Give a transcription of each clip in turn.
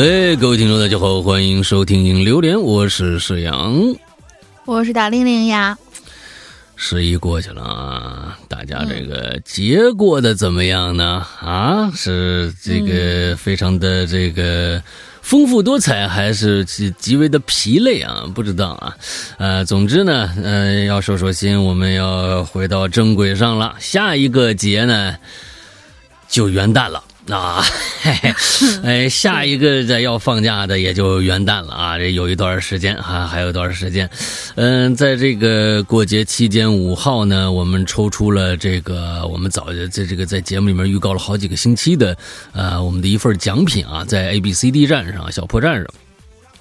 哎，各位听众，大家好，欢迎收听《影榴莲》，我是沈阳，我是大玲玲呀。十一过去了啊，大家这个节过得怎么样呢？啊，是这个非常的这个丰富多彩，还是极极为的疲累啊？不知道啊。呃，总之呢，呃，要说说心，我们要回到正轨上了。下一个节呢，就元旦了。啊，嘿嘿，哎，下一个的要放假的也就元旦了啊，这有一段时间啊，还有一段时间？嗯，在这个过节期间，五号呢，我们抽出了这个我们早就在这个在节目里面预告了好几个星期的，呃，我们的一份奖品啊，在 A B C D 站上小破站上。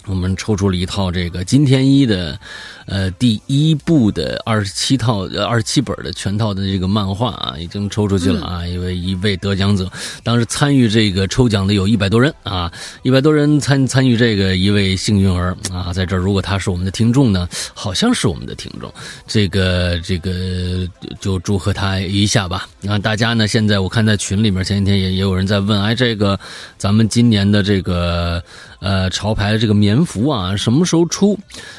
我们抽出了一套这个金天一的，呃，第一部的二十七套呃二十七本的全套的这个漫画啊，已经抽出去了啊，一位一位得奖者，当时参与这个抽奖的有一百多人啊，一百多人参参与这个一位幸运儿啊，在这儿如果他是我们的听众呢，好像是我们的听众，这个这个就祝贺他一下吧。那大家呢，现在我看在群里面前几天也也有人在问，哎，这个咱们今年的这个。呃，潮牌的这个棉服啊，什么时候出？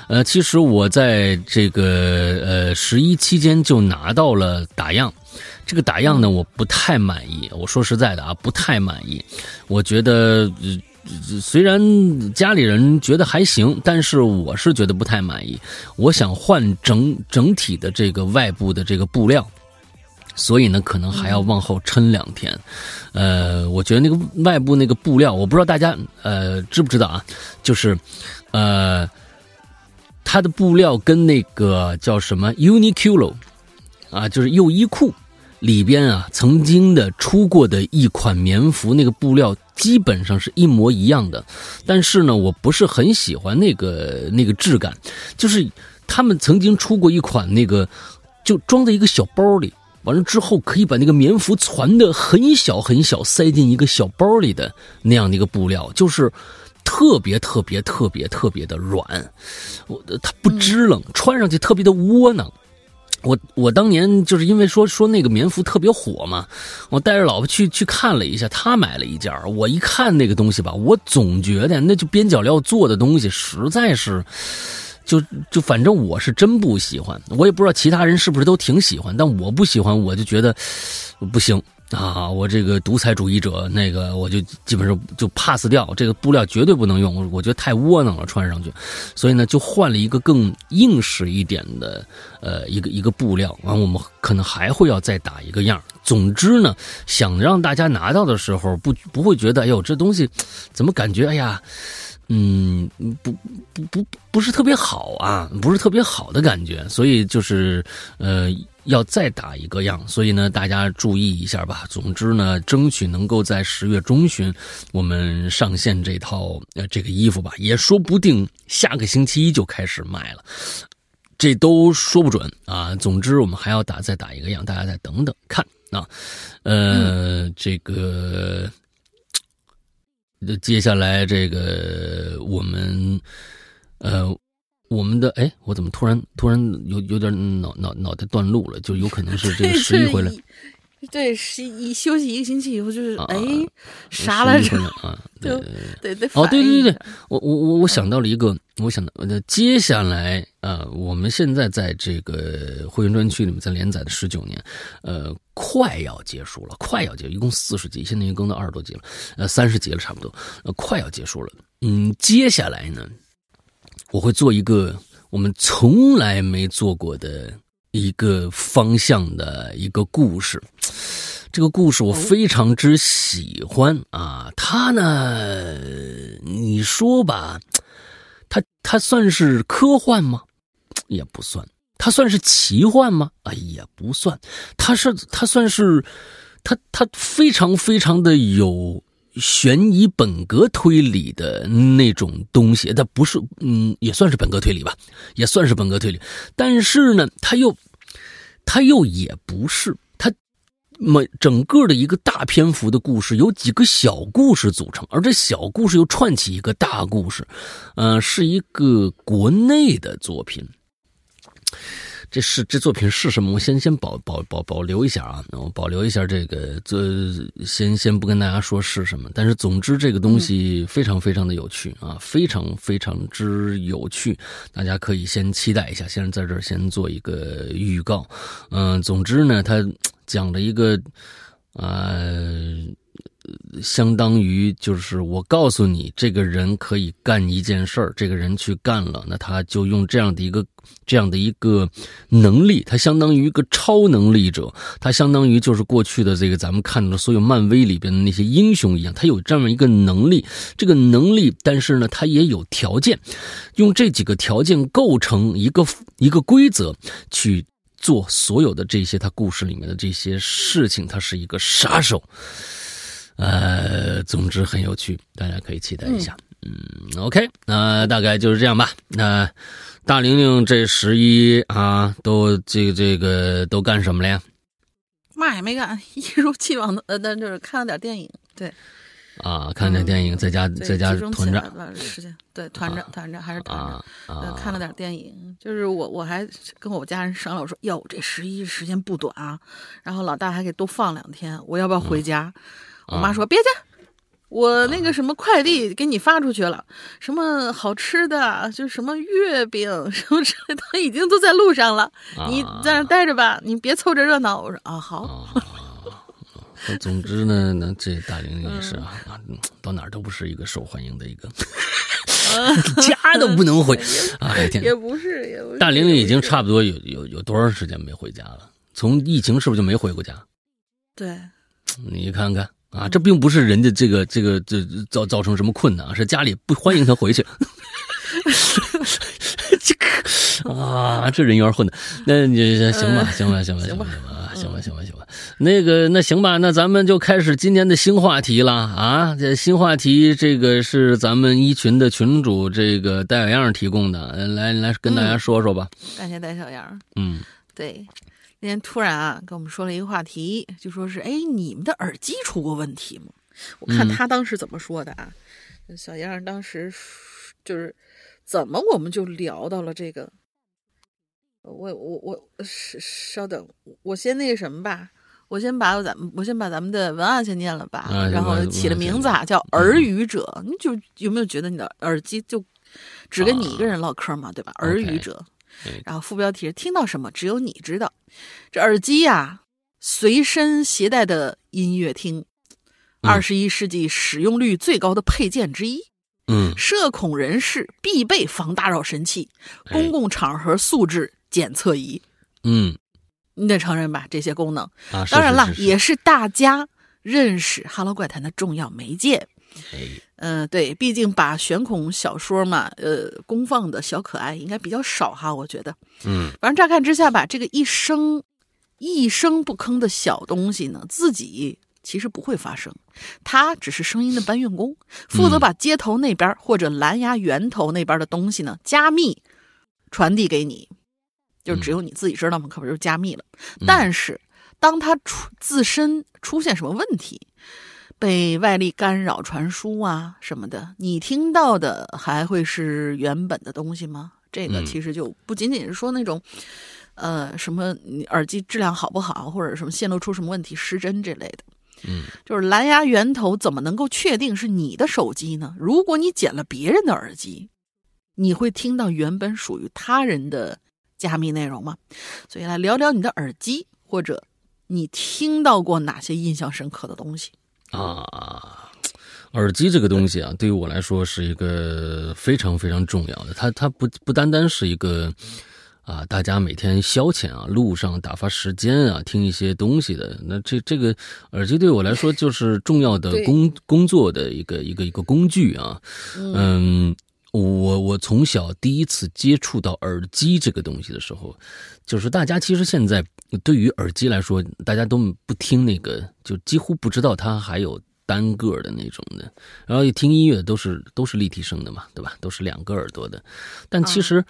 呃，其实我在这个呃十一期间就拿到了打样，这个打样呢，我不太满意。我说实在的啊，不太满意。我觉得虽然家里人觉得还行，但是我是觉得不太满意。我想换整整体的这个外部的这个布料。所以呢，可能还要往后撑两天，呃，我觉得那个外部那个布料，我不知道大家呃知不知道啊，就是，呃，它的布料跟那个叫什么 Uniqlo 啊，就是优衣库里边啊曾经的出过的一款棉服，那个布料基本上是一模一样的，但是呢，我不是很喜欢那个那个质感，就是他们曾经出过一款那个，就装在一个小包里。完了之后，可以把那个棉服攒的很小很小，塞进一个小包里的那样的一个布料，就是特别特别特别特别的软，我它不支棱，穿上去特别的窝囊。我我当年就是因为说说那个棉服特别火嘛，我带着老婆去去看了一下，她买了一件我一看那个东西吧，我总觉得那就边角料做的东西实在是。就就反正我是真不喜欢，我也不知道其他人是不是都挺喜欢，但我不喜欢，我就觉得不行啊！我这个独裁主义者，那个我就基本上就 pass 掉，这个布料绝对不能用，我觉得太窝囊了穿上去，所以呢就换了一个更硬实一点的呃一个一个布料，完我们可能还会要再打一个样。总之呢，想让大家拿到的时候不不会觉得哎呦这东西怎么感觉哎呀。嗯，不不不不是特别好啊，不是特别好的感觉，所以就是呃要再打一个样，所以呢大家注意一下吧。总之呢，争取能够在十月中旬我们上线这套呃这个衣服吧，也说不定下个星期一就开始卖了，这都说不准啊。总之我们还要打再打一个样，大家再等等看啊。呃，这个。那接下来这个我们，呃，我们的哎，我怎么突然突然有有点脑脑脑袋断路了？就有可能是这个 十一回来。对，十一休息一个星期以后，就是哎，啥来着？啊，对对对，哦，对对对，我我我我想到了一个，我想到，那接下来啊，我们现在在这个会员专区里面在连载的十九年，呃，快要结束了，快要结，一共四十集，现在已经更到二十多集了，呃，三十集了差不多，呃，快要结束了。嗯，接下来呢，我会做一个我们从来没做过的。一个方向的一个故事，这个故事我非常之喜欢啊！它呢，你说吧，它它算是科幻吗？也不算。它算是奇幻吗？哎，也不算。它是它算是，它它非常非常的有悬疑本格推理的那种东西。它不是，嗯，也算是本格推理吧，也算是本格推理。但是呢，它又。他又也不是，他每整个的一个大篇幅的故事由几个小故事组成，而这小故事又串起一个大故事，呃，是一个国内的作品。这是这作品是什么？我先先保保保保留一下啊，我保留一下这个，这先先不跟大家说是什么。但是总之这个东西非常非常的有趣啊，非常非常之有趣，大家可以先期待一下。先在这儿先做一个预告，嗯，总之呢，他讲了一个，呃。相当于就是我告诉你，这个人可以干一件事儿，这个人去干了，那他就用这样的一个这样的一个能力，他相当于一个超能力者，他相当于就是过去的这个咱们看到的所有漫威里边的那些英雄一样，他有这么一个能力，这个能力，但是呢，他也有条件，用这几个条件构成一个一个规则去做所有的这些他故事里面的这些事情，他是一个杀手。呃，总之很有趣，大家可以期待一下。嗯，OK，那大概就是这样吧。那大玲玲这十一啊，都这个这个都干什么了呀？嘛也没干，一如既往的，呃，但就是看了点电影。对，啊，看点电影，在家在家团着时间，对，团着团着还是团着。呃，看了点电影，就是我我还跟我家人商量，我说哟，这十一时间不短啊，然后老大还给多放两天，我要不要回家？我妈说：“别去，我那个什么快递给你发出去了，什么好吃的，就什么月饼什么之类的，已经都在路上了。你在那待着吧，你别凑着热闹。”我说：“啊，好。”总之呢，那这大玲玲也是啊，到哪儿都不是一个受欢迎的一个，家都不能回。哎天，也不是，也不是。大玲玲已经差不多有有有多长时间没回家了？从疫情是不是就没回过家？对，你看看。啊，这并不是人家这个这个这造造成什么困难，是家里不欢迎他回去。这个啊，这人缘混的，那你行吧，行吧，行吧，行吧，行吧，行吧，行吧，行吧。那个，那行吧，那咱们就开始今天的新话题了啊！这新话题，这个是咱们一群的群主这个戴小样提供的，来来跟大家说说吧。感谢戴小样。嗯，对。那天突然啊，跟我们说了一个话题，就说是哎，你们的耳机出过问题吗？我看他当时怎么说的啊？小样当时就是怎么我们就聊到了这个？我我我稍稍等，我先那个什么吧，我先把咱们我先把咱们的文案先念了吧，然后起了名字啊，叫耳语者。你就有没有觉得你的耳机就只跟你一个人唠嗑嘛，对吧？耳语者。然后副标题是“听到什么只有你知道”，这耳机呀，随身携带的音乐厅，二十一世纪使用率最高的配件之一。嗯，社恐人士必备防打扰神器，公共场合素质检测仪。嗯，你得承认吧，这些功能。啊，当然了，也是大家认识《哈喽怪谈》的重要媒介。嗯，对，毕竟把悬恐小说嘛，呃，公放的小可爱应该比较少哈，我觉得。嗯，反正乍看之下吧，这个一声一声不吭的小东西呢，自己其实不会发声，它只是声音的搬运工，负责把接头那边或者蓝牙源头那边的东西呢加密传递给你，就只有你自己知道嘛，可不就是加密了？但是当它出自身出现什么问题？被外力干扰传输啊什么的，你听到的还会是原本的东西吗？这个其实就不仅仅是说那种，呃，什么耳机质量好不好，或者什么线路出什么问题失真这类的。嗯，就是蓝牙源头怎么能够确定是你的手机呢？如果你捡了别人的耳机，你会听到原本属于他人的加密内容吗？所以来聊聊你的耳机，或者你听到过哪些印象深刻的东西。啊，耳机这个东西啊，对于我来说是一个非常非常重要的。它它不不单单是一个啊，大家每天消遣啊，路上打发时间啊，听一些东西的。那这这个耳机对我来说就是重要的工工作的一个一个一个工具啊。嗯，我我从小第一次接触到耳机这个东西的时候，就是大家其实现在。对于耳机来说，大家都不听那个，就几乎不知道它还有单个的那种的。然后一听音乐都是都是立体声的嘛，对吧？都是两个耳朵的。但其实，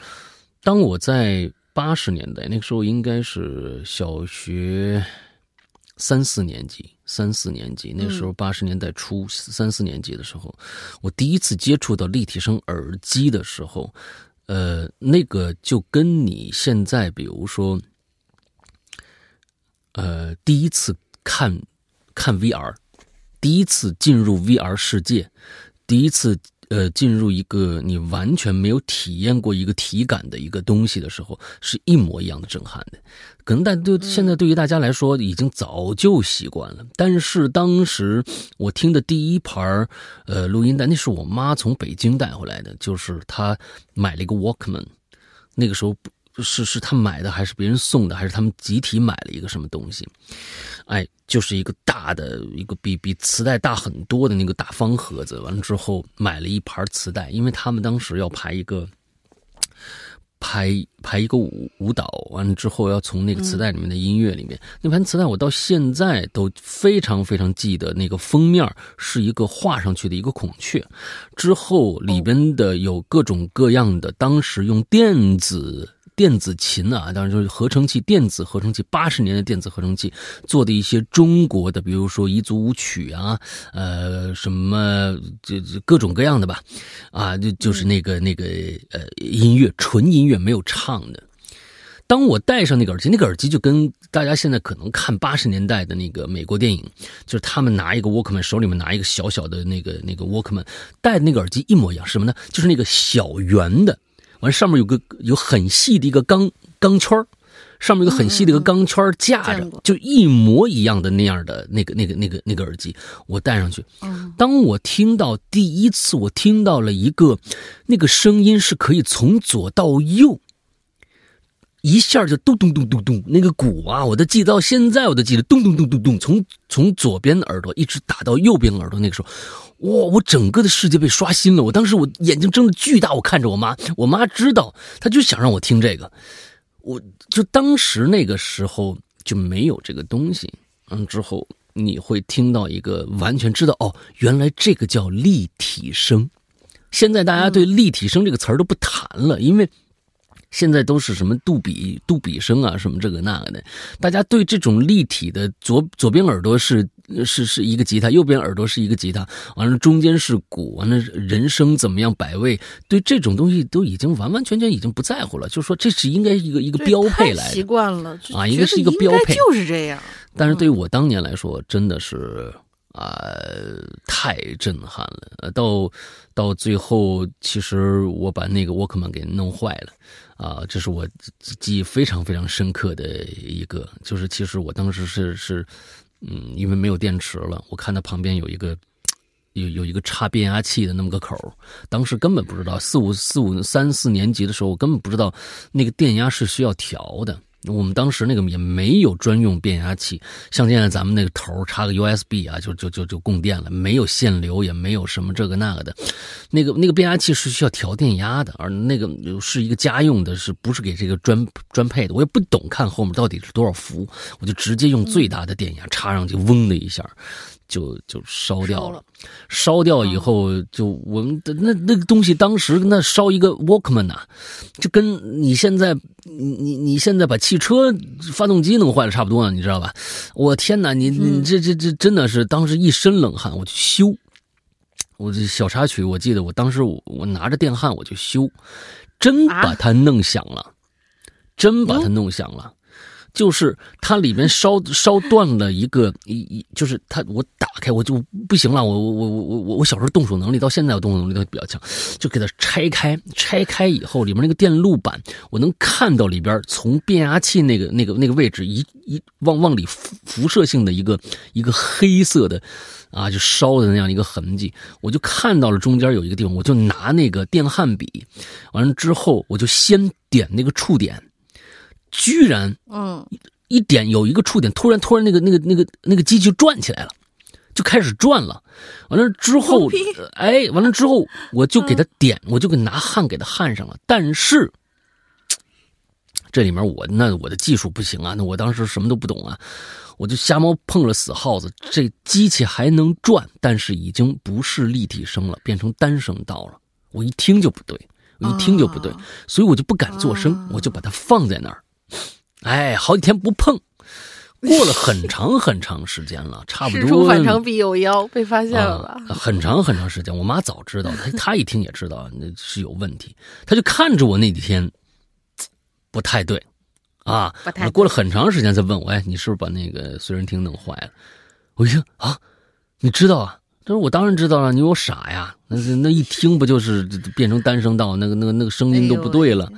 当我在八十年代那个时候，应该是小学三四年级，三四年级那时候八十年代初，三四年级的时候，我第一次接触到立体声耳机的时候，呃，那个就跟你现在比如说，呃，第一次看看 VR，第一次进入 VR 世界，第一次。呃，进入一个你完全没有体验过一个体感的一个东西的时候，是一模一样的震撼的。可能但对现在对于大家来说，已经早就习惯了。但是当时我听的第一盘呃录音带，那是我妈从北京带回来的，就是她买了一个 Walkman，那个时候是是他买的还是别人送的，还是他们集体买了一个什么东西？哎，就是一个大的一个比比磁带大很多的那个大方盒子。完了之后买了一盘磁带，因为他们当时要排一个排排一个舞舞蹈。完了之后要从那个磁带里面的音乐里面，那盘磁带我到现在都非常非常记得。那个封面是一个画上去的一个孔雀，之后里边的有各种各样的当时用电子。电子琴啊，当然就是合成器，电子合成器，八十年的电子合成器做的一些中国的，比如说彝族舞曲啊，呃，什么这这各种各样的吧，啊，就就是那个那个呃音乐，纯音乐没有唱的。当我戴上那个耳机，那个耳机就跟大家现在可能看八十年代的那个美国电影，就是他们拿一个 Walkman，手里面拿一个小小的那个那个 Walkman，戴的那个耳机一模一样，什么呢？就是那个小圆的。完上面有个有很细的一个钢钢圈上面有个很细的一个钢圈架着，就一模一样的那样的那个那个那个那个耳机，我戴上去。当我听到第一次，我听到了一个那个声音是可以从左到右，一下就咚咚咚咚咚，那个鼓啊，我都记到现在，我都记得咚咚咚咚咚，从从左边的耳朵一直打到右边耳朵，那个时候。哇！我整个的世界被刷新了。我当时我眼睛睁得巨大，我看着我妈。我妈知道，她就想让我听这个。我就当时那个时候就没有这个东西。嗯，之后你会听到一个完全知道哦，原来这个叫立体声。现在大家对立体声这个词儿都不谈了，因为。现在都是什么杜比、杜比声啊，什么这个那个的，大家对这种立体的左左边耳朵是是是一个吉他，右边耳朵是一个吉他，完了中间是鼓，完了人声怎么样摆位，对这种东西都已经完完全全已经不在乎了，就说这是应该一个一个标配来习惯了啊，应该是一个标配，就是这样。但是对于我当年来说，真的是啊太震撼了。到到最后，其实我把那个沃克曼给弄坏了。啊，这是我记忆非常非常深刻的一个，就是其实我当时是是，嗯，因为没有电池了，我看到旁边有一个有有一个插变压器的那么个口当时根本不知道，四五四五三四年级的时候，我根本不知道那个电压是需要调的。我们当时那个也没有专用变压器，像现在咱们那个头插个 USB 啊，就就就就供电了，没有限流，也没有什么这个那个的。那个那个变压器是需要调电压的，而那个是一个家用的，是不是给这个专专配的？我也不懂看后面到底是多少伏，我就直接用最大的电压插上去，嗡的一下。就就烧掉了，烧掉以后就我们的那那个东西，当时那烧一个 Walkman 呐，就跟你现在你你你现在把汽车发动机弄坏了差不多了，你知道吧？我天哪，你你这这这真的是当时一身冷汗，我去修，我这小插曲，我记得我当时我我拿着电焊我就修，真把它弄响了，真把它弄响了。就是它里面烧烧断了一个一一，就是它我打开我就不行了，我我我我我我小时候动手能力到现在我动手能力都比较强，就给它拆开，拆开以后里面那个电路板我能看到里边从变压器那个那个那个位置一一往往里辐辐射性的一个一个黑色的啊就烧的那样一个痕迹，我就看到了中间有一个地方，我就拿那个电焊笔，完了之后我就先点那个触点。居然，嗯，一点有一个触点，突然突然那个那个那个那个机就转起来了，就开始转了。完了之后，哎，完了之后我就给他点，我就给拿焊给他焊上了。但是这里面我那我的技术不行啊，那我当时什么都不懂啊，我就瞎猫碰了死耗子。这机器还能转，但是已经不是立体声了，变成单声道了。我一听就不对，我一听就不对，所以我就不敢做声，我就把它放在那儿。哎，好几天不碰，过了很长很长时间了，差不多。事出反常必有妖，被发现了吧？很长很长时间，我妈早知道，她她一听也知道 那是有问题，她就看着我那几天 不太对啊。过了很长时间才问我，哎，你是不是把那个随身听弄坏了？我一听啊，你知道啊？他说我当然知道了，你有傻呀？那那一听不就是变成单声道，那个那个那个声音都不对了。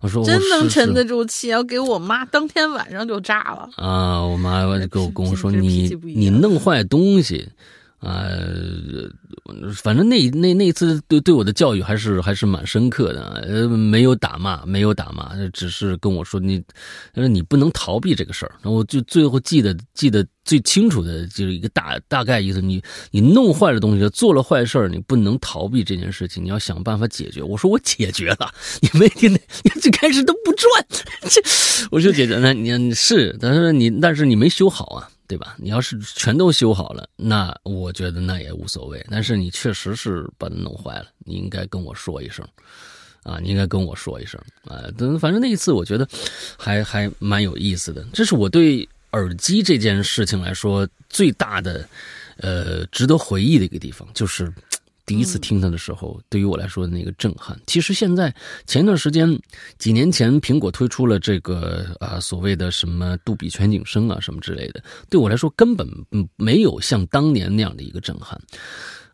我说真能沉得住气，要给我妈当天晚上就炸了啊！我妈跟我跟我说你你弄坏东西。呃，反正那那那次对对我的教育还是还是蛮深刻的，呃，没有打骂，没有打骂，只是跟我说你，他说你不能逃避这个事儿。我就最后记得记得最清楚的就是一个大大概意思，你你弄坏了东西，做了坏事儿，你不能逃避这件事情，你要想办法解决。我说我解决了，你没听那，你最开始都不转，这我说解决那你是，但是你但是你没修好啊。对吧？你要是全都修好了，那我觉得那也无所谓。但是你确实是把它弄坏了，你应该跟我说一声，啊，你应该跟我说一声啊。等反正那一次，我觉得还还蛮有意思的。这是我对耳机这件事情来说最大的，呃，值得回忆的一个地方，就是。第一次听它的时候，对于我来说的那个震撼，其实现在前一段时间，几年前苹果推出了这个啊所谓的什么杜比全景声啊什么之类的，对我来说根本没有像当年那样的一个震撼。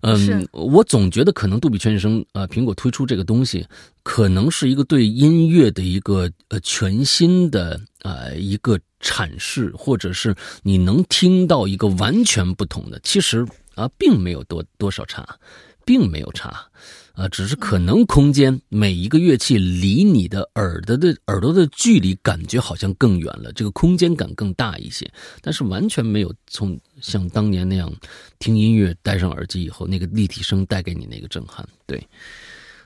嗯，我总觉得可能杜比全景声啊，苹果推出这个东西，可能是一个对音乐的一个呃全新的啊一个阐释，或者是你能听到一个完全不同的，其实啊并没有多多少差。并没有差，啊，只是可能空间每一个乐器离你的耳朵的耳朵的距离感觉好像更远了，这个空间感更大一些，但是完全没有从像当年那样听音乐戴上耳机以后那个立体声带给你那个震撼。对，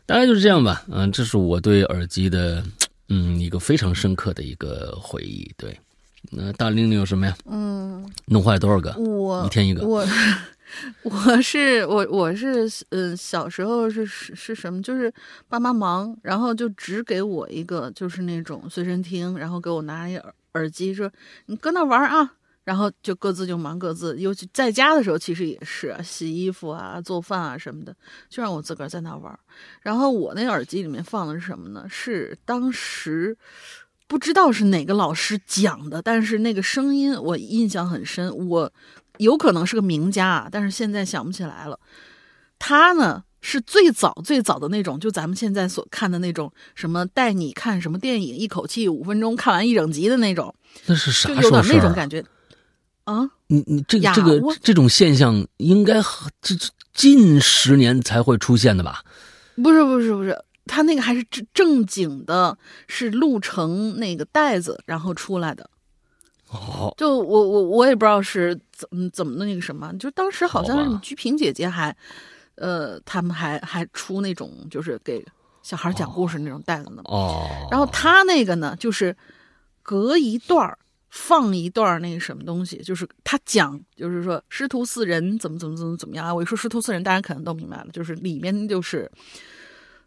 大概就是这样吧。嗯，这是我对耳机的嗯一个非常深刻的一个回忆。对，那大玲玲有什么呀？嗯，弄坏多少个？我一天一个。我。我是我我是呃小时候是是是什么？就是爸妈忙，然后就只给我一个就是那种随身听，然后给我拿一耳耳机，说你搁那玩啊，然后就各自就忙各自。尤其在家的时候，其实也是洗衣服啊、做饭啊什么的，就让我自个儿在那玩。然后我那耳机里面放的是什么呢？是当时不知道是哪个老师讲的，但是那个声音我印象很深，我。有可能是个名家啊，但是现在想不起来了。他呢是最早最早的那种，就咱们现在所看的那种什么带你看什么电影，一口气五分钟看完一整集的那种。那是啥？就有点那种感觉啊！你你这个这个这种现象应该这这近十年才会出现的吧？不是不是不是，他那个还是正正经的，是录成那个袋子然后出来的。哦，就我我我也不知道是怎么怎么的那个什么，就当时好像是鞠萍姐姐还，呃，他们还还出那种就是给小孩讲故事那种袋子呢。哦，然后他那个呢，就是隔一段放一段那个什么东西，就是他讲，就是说师徒四人怎么怎么怎么怎么样啊。我一说师徒四人，大家可能都明白了，就是里面就是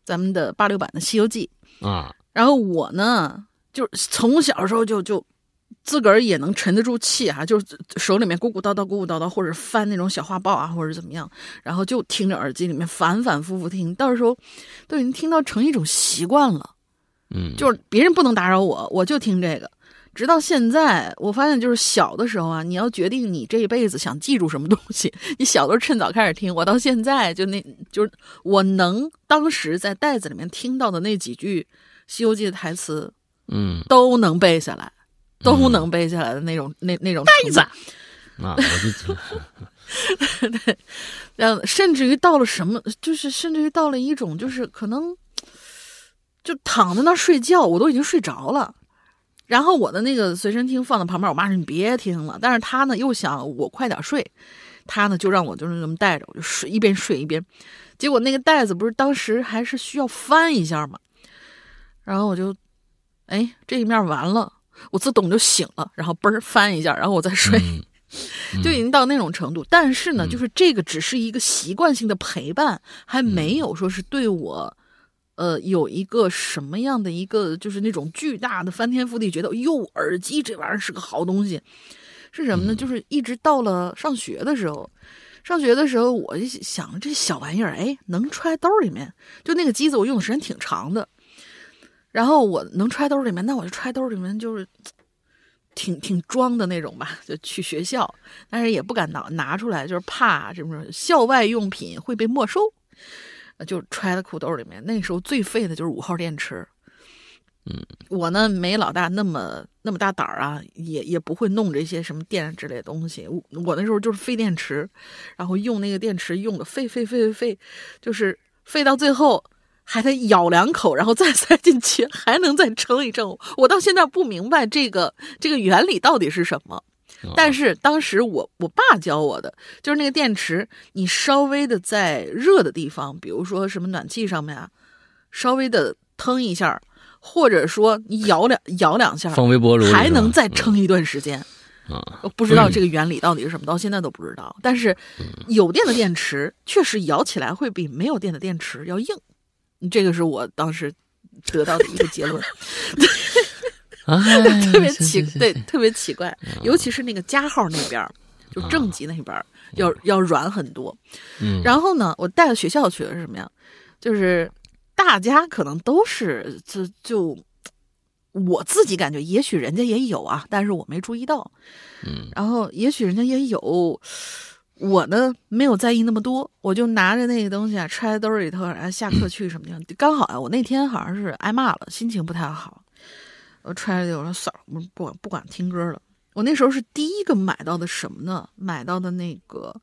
咱们的八六版的《西游记》啊。然后我呢，就从小时候就就。自个儿也能沉得住气哈，就是手里面鼓鼓叨叨、鼓鼓叨叨，或者翻那种小画报啊，或者怎么样，然后就听着耳机里面反反复复听，到时候都已经听到成一种习惯了。嗯，就是别人不能打扰我，我就听这个。直到现在，我发现就是小的时候啊，你要决定你这一辈子想记住什么东西，你小的时候趁早开始听。我到现在就那，就是我能当时在袋子里面听到的那几句《西游记》的台词，嗯，都能背下来。都能背下来的那种，那那种袋子啊，我就 对，然后甚至于到了什么，就是甚至于到了一种，就是可能就躺在那睡觉，我都已经睡着了。然后我的那个随身听放在旁边，我妈说你别听了，但是她呢又想我快点睡，她呢就让我就是那么带着，我就睡一边睡一边。结果那个袋子不是当时还是需要翻一下嘛，然后我就哎这一面完了。我自动就醒了，然后嘣儿翻一下，然后我再睡，就已经到那种程度。但是呢，就是这个只是一个习惯性的陪伴，还没有说是对我，呃，有一个什么样的一个，就是那种巨大的翻天覆地，觉得哟，耳机这玩意儿是个好东西。是什么呢？就是一直到了上学的时候，上学的时候，我就想这小玩意儿，哎，能揣兜里面。就那个机子，我用的时间挺长的。然后我能揣兜里面，那我就揣兜里面，就是挺挺装的那种吧，就去学校，但是也不敢拿拿出来，就是怕什么校外用品会被没收，就揣在裤兜里面。那时候最废的就是五号电池。嗯，我呢没老大那么那么大胆儿啊，也也不会弄这些什么电之类的东西。我我那时候就是废电池，然后用那个电池用的废废废废废，就是废到最后还得咬两口，然后再塞进去，还能再撑一撑。我到现在不明白这个这个原理到底是什么。但是当时我我爸教我的就是那个电池，你稍微的在热的地方，比如说什么暖气上面啊，稍微的腾一下。或者说你摇两摇两下，放微波炉还能再撑一段时间。啊，不知道这个原理到底是什么，到现在都不知道。但是有电的电池确实摇起来会比没有电的电池要硬，这个是我当时得到的一个结论。特别奇对，特别奇怪，尤其是那个加号那边，就正极那边要要软很多。嗯，然后呢，我带到学校去的是什么呀？就是。大家可能都是，就就我自己感觉，也许人家也有啊，但是我没注意到。嗯，然后也许人家也有，我呢没有在意那么多，我就拿着那个东西啊，揣兜里头，然后下课去什么的。刚好啊，我那天好像是挨骂了，心情不太好，我揣着我说算了，不不不管听歌了。我那时候是第一个买到的什么呢？买到的那个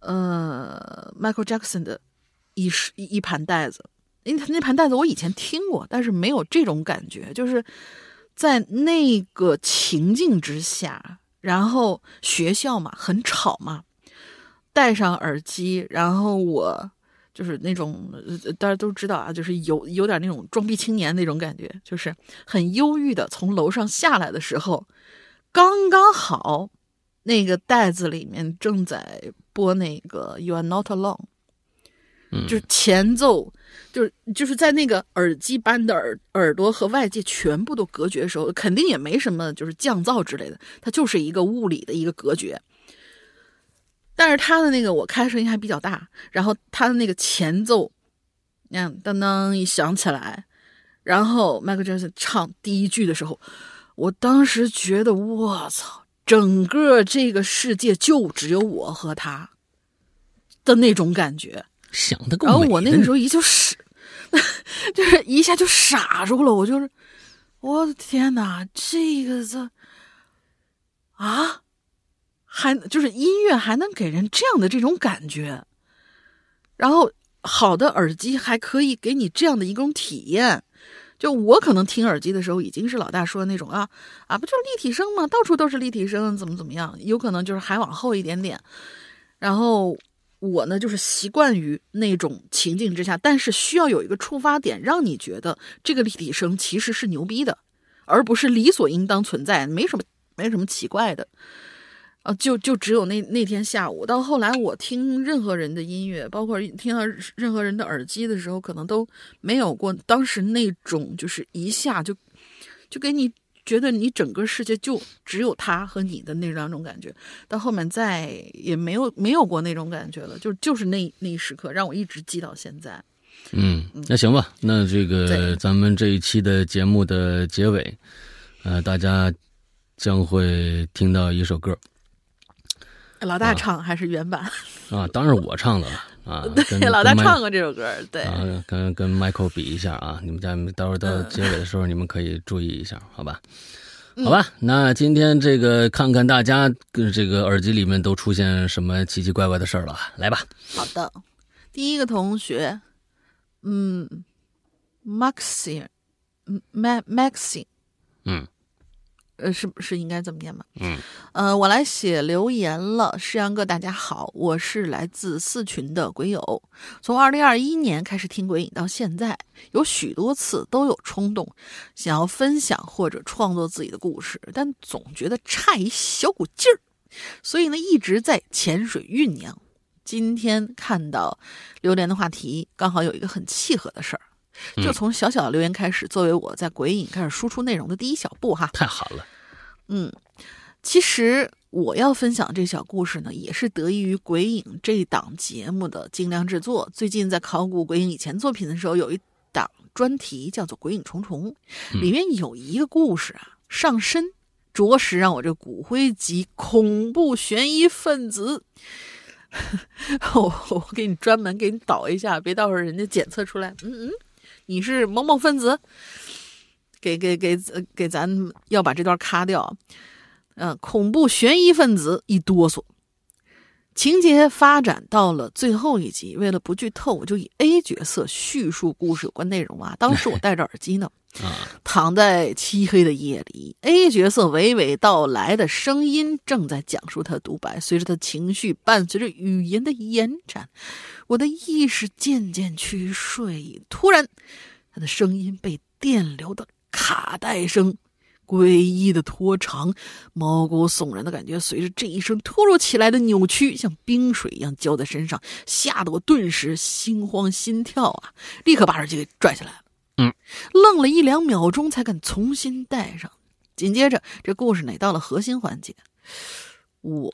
呃，Michael Jackson 的。一是一一盘带子，因为他那盘带子我以前听过，但是没有这种感觉，就是在那个情境之下，然后学校嘛很吵嘛，戴上耳机，然后我就是那种大家都知道啊，就是有有点那种装逼青年那种感觉，就是很忧郁的从楼上下来的时候，刚刚好那个袋子里面正在播那个 You Are Not Alone。就是前奏，就是就是在那个耳机般的耳耳朵和外界全部都隔绝的时候，肯定也没什么就是降噪之类的，它就是一个物理的一个隔绝。但是它的那个我开声音还比较大，然后它的那个前奏，你看当当一响起来，然后 Michael Jackson 唱第一句的时候，我当时觉得我操，整个这个世界就只有我和他的那种感觉。想的够然后我那个时候一就是，就是一下就傻住了。我就是，我的天哪，这个这啊，还就是音乐还能给人这样的这种感觉，然后好的耳机还可以给你这样的一种体验。就我可能听耳机的时候，已经是老大说的那种啊啊，不就是立体声吗？到处都是立体声，怎么怎么样？有可能就是还往后一点点，然后。我呢，就是习惯于那种情境之下，但是需要有一个触发点，让你觉得这个立体声其实是牛逼的，而不是理所应当存在，没什么没什么奇怪的。啊，就就只有那那天下午，到后来我听任何人的音乐，包括听到任何人的耳机的时候，可能都没有过当时那种就是一下就就给你。觉得你整个世界就只有他和你的那两种感觉，到后面再也没有没有过那种感觉了，就就是那那一时刻让我一直记到现在。嗯，那行吧，那这个咱们这一期的节目的结尾，呃，大家将会听到一首歌。老大唱还是原版？啊，当然我唱的了。啊，对，老大唱过这首歌，对，跟跟 Michael 比一下啊，你们家到时候到结尾的时候，你们可以注意一下，好吧？好吧，那今天这个看看大家跟这个耳机里面都出现什么奇奇怪怪的事儿了，来吧。好的，第一个同学，嗯，Maxine，嗯，Maxine，嗯。呃，是不是应该这么念吗？嗯，呃，我来写留言了。诗阳哥，大家好，我是来自四群的鬼友，从二零二一年开始听鬼影到现在，有许多次都有冲动想要分享或者创作自己的故事，但总觉得差一小股劲儿，所以呢一直在潜水酝酿。今天看到榴莲的话题，刚好有一个很契合的事儿。就从小小的留言开始，作为我在鬼影开始输出内容的第一小步哈。太好了，嗯，其实我要分享这小故事呢，也是得益于《鬼影》这档节目的精良制作。最近在考古《鬼影》以前作品的时候，有一档专题叫做《鬼影重重》，里面有一个故事啊，上身着实让我这骨灰级恐怖悬疑分子。我我给你专门给你导一下，别到时候人家检测出来，嗯嗯，你是某某分子，给给给给咱要把这段咔掉。嗯，恐怖悬疑分子一哆嗦。情节发展到了最后一集，为了不剧透，我就以 A 角色叙述故事有关内容啊。当时我戴着耳机呢，躺在漆黑的夜里，A 角色娓娓道来的声音正在讲述他的独白，随着他情绪，伴随着语言的延展，我的意识渐渐趋于睡意。突然，他的声音被电流的卡带声。诡异的拖长，毛骨悚然的感觉随着这一声突如其来的扭曲，像冰水一样浇在身上，吓得我顿时心慌心跳啊！立刻把耳机给拽下来了，嗯，愣了一两秒钟才敢重新戴上。紧接着，这故事呢到了核心环节，我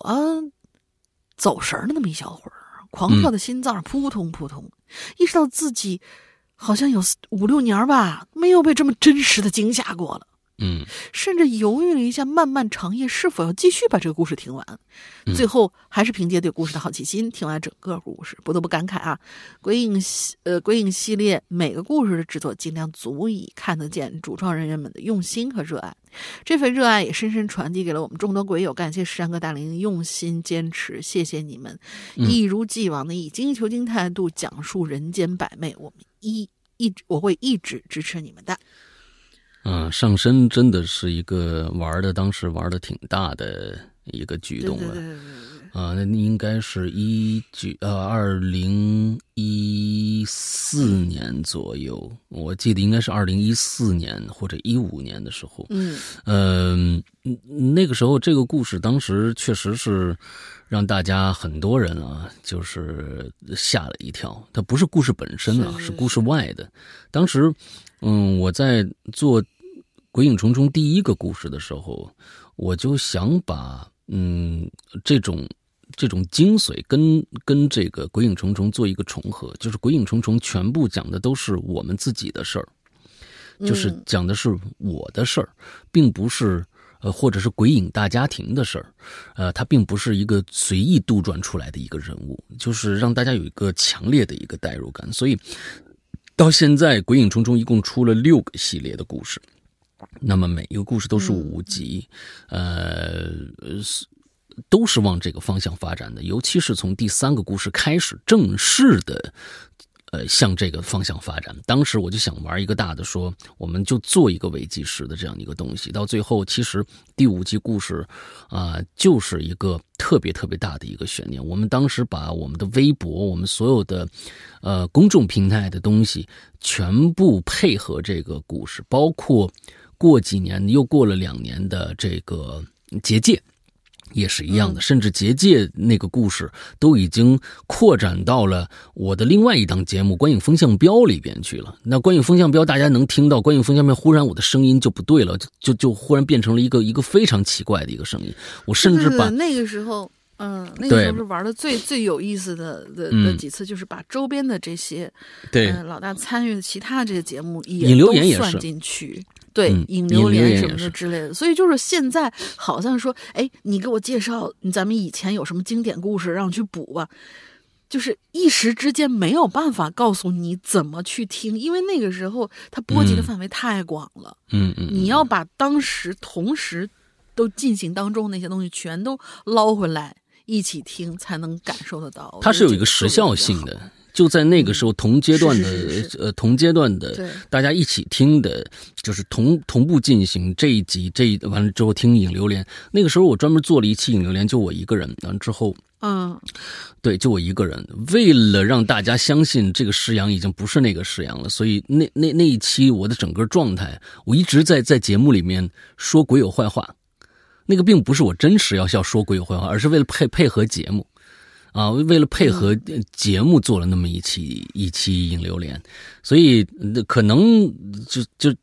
走神了那么一小会儿，狂跳的心脏扑通扑通，意识到自己好像有五六年吧没有被这么真实的惊吓过了。嗯，甚至犹豫了一下，漫漫长夜是否要继续把这个故事听完？最后还是凭借对故事的好奇心听完整个故事，不得不感慨啊！鬼影系呃，鬼影系列每个故事的制作尽量足以看得见主创人员们的用心和热爱，这份热爱也深深传递给了我们众多鬼友。感谢石山哥大林用心坚持，谢谢你们，一如既往的以精益求精态度讲述人间百媚，我们一一直我会一直支持你们的。嗯，上身真的是一个玩的，当时玩的挺大的一个举动了。啊，那应该是一九呃二零一四年左右，我记得应该是二零一四年或者一五年的时候。嗯嗯，那个时候这个故事当时确实是让大家很多人啊，就是吓了一跳。它不是故事本身啊，是故事外的。当时，嗯，我在做。《鬼影重重》第一个故事的时候，我就想把嗯这种这种精髓跟跟这个《鬼影重重》做一个重合，就是《鬼影重重》全部讲的都是我们自己的事儿，就是讲的是我的事儿，并不是呃或者是鬼影大家庭的事儿，呃，它并不是一个随意杜撰出来的一个人物，就是让大家有一个强烈的一个代入感。所以到现在，《鬼影重重》一共出了六个系列的故事。那么每一个故事都是五集，呃，都是往这个方向发展的。尤其是从第三个故事开始，正式的，呃，向这个方向发展。当时我就想玩一个大的，说我们就做一个伪纪实的这样一个东西。到最后，其实第五集故事啊，就是一个特别特别大的一个悬念。我们当时把我们的微博，我们所有的呃公众平台的东西，全部配合这个故事，包括。过几年又过了两年的这个结界，也是一样的。甚至结界那个故事都已经扩展到了我的另外一档节目《观影风向标》里边去了。那《观影风向标》大家能听到，《观影风向标》忽然我的声音就不对了，就就就忽然变成了一个一个非常奇怪的一个声音。我甚至把那个时候。嗯，那个时候是玩的最最有意思的的的几次，就是把周边的这些，对老大参与的其他这些节目也都算进去，对引流连什么的之类的。所以就是现在好像说，哎，你给我介绍咱们以前有什么经典故事，让我去补吧。就是一时之间没有办法告诉你怎么去听，因为那个时候它波及的范围太广了。嗯嗯，你要把当时同时都进行当中那些东西全都捞回来。一起听才能感受得到，它是有一个时效性的，就在那个时候同阶段的呃同阶段的大家一起听的，就是同同步进行这一集这一完了之后听影流连，那个时候我专门做了一期影流连，就我一个人，完了之后嗯，对，就我一个人，为了让大家相信这个石阳已经不是那个石阳了，所以那那那一期我的整个状态，我一直在在节目里面说鬼友坏话。那个并不是我真实要要说鬼友坏话，而是为了配配合节目，啊，为了配合节目做了那么一期一期影流连，所以可能就就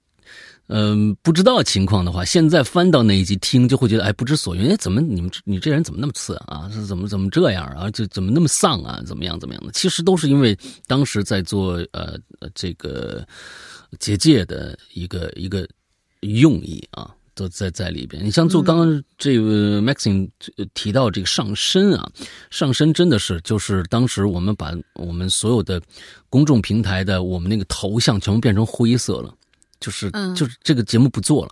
嗯，不知道情况的话，现在翻到那一集听，就会觉得哎不知所云。哎，怎么你们你这人怎么那么次啊？是怎么怎么这样啊？就怎么那么丧啊？怎么样怎么样的？其实都是因为当时在做呃这个结界的一个一个用意啊，都在在里边。你像做刚刚这个 Maxim 提到这个上身啊，上身真的是就是当时我们把我们所有的公众平台的我们那个头像全部变成灰色了。就是就是这个节目不做了，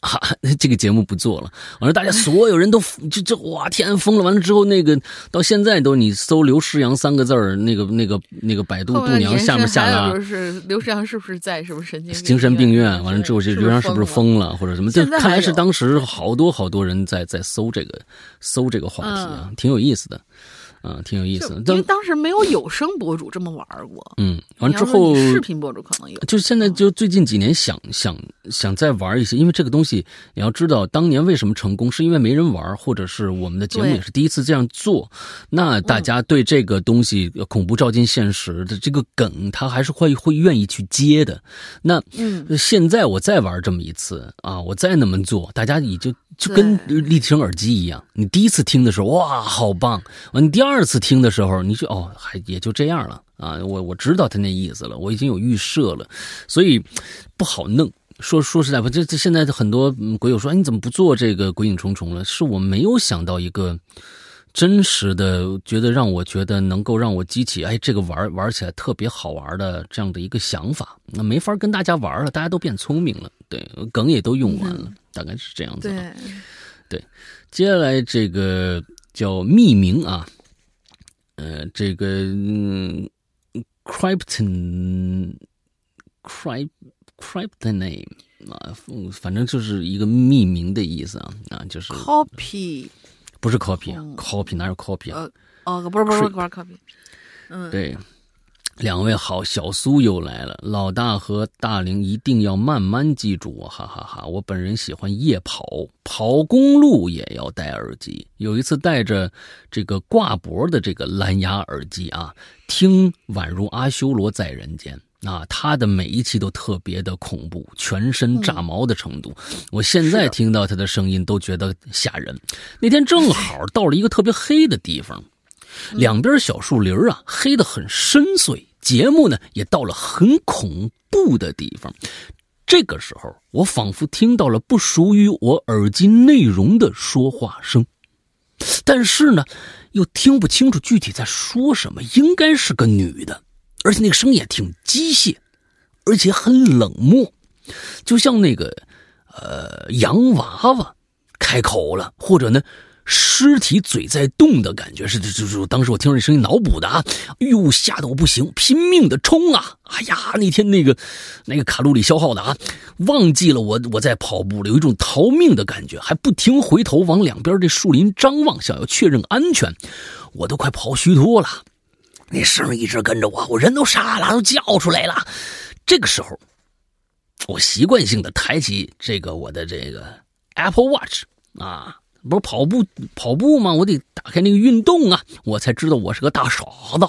哈，这个节目不做了。完了，大家所有人都就就哇天疯了。完了之后，那个到现在都你搜刘诗阳三个字儿，那个那个那个百度度娘下面下拉，是刘诗阳是不是在？是不是神经 精神病院？完了之后，这刘诗阳是不是疯了或者什么？这看来是当时好多好多人在在搜这个搜这个话题啊，挺有意思的。啊，挺有意思的，因为当时没有有声博主这么玩过。嗯，完之后视频博主可能有，就是现在就最近几年想想想再玩一些，因为这个东西你要知道，当年为什么成功，是因为没人玩，或者是我们的节目也是第一次这样做。那大家对这个东西恐怖照进现实的这个梗，他还是会会愿意去接的。那嗯，现在我再玩这么一次啊，我再那么做，大家也就。就跟立体声耳机一样，你第一次听的时候，哇，好棒！完，你第二次听的时候，你就哦，还也就这样了。啊。我我知道他那意思了，我已经有预设了，所以不好弄。说说实在话，这这现在很多鬼友说，哎，你怎么不做这个鬼影重重了？是我没有想到一个真实的，觉得让我觉得能够让我激起，哎，这个玩玩起来特别好玩的这样的一个想法。那没法跟大家玩了，大家都变聪明了，对，梗也都用完了。大概是这样子，对，对，接下来这个叫匿名啊，呃，这个嗯，crypton，crypt，crypt name 啊，反正就是一个匿名的意思啊，啊，就是 copy，不是 copy，copy 哪有 copy 啊？哦，不是不是不是 copy，嗯，对。两位好，小苏又来了。老大和大玲一定要慢慢记住我，哈哈哈！我本人喜欢夜跑，跑公路也要戴耳机。有一次戴着这个挂脖的这个蓝牙耳机啊，听宛如阿修罗在人间啊，他的每一期都特别的恐怖，全身炸毛的程度。我现在听到他的声音都觉得吓人。那天正好到了一个特别黑的地方。两边小树林啊，黑得很深邃。节目呢，也到了很恐怖的地方。这个时候，我仿佛听到了不属于我耳机内容的说话声，但是呢，又听不清楚具体在说什么。应该是个女的，而且那个声音也挺机械，而且很冷漠，就像那个呃洋娃娃开口了，或者呢。尸体嘴在动的感觉是，就是当时我听着这声音脑补的啊，哎呦，吓得我不行，拼命的冲啊！哎呀，那天那个那个卡路里消耗的啊，忘记了我我在跑步了，有一种逃命的感觉，还不停回头往两边这树林张望，想要确认安全，我都快跑虚脱了。那声一直跟着我，我人都傻了，都叫出来了。这个时候，我习惯性的抬起这个我的这个 Apple Watch 啊。不是跑步跑步吗？我得打开那个运动啊，我才知道我是个大傻子。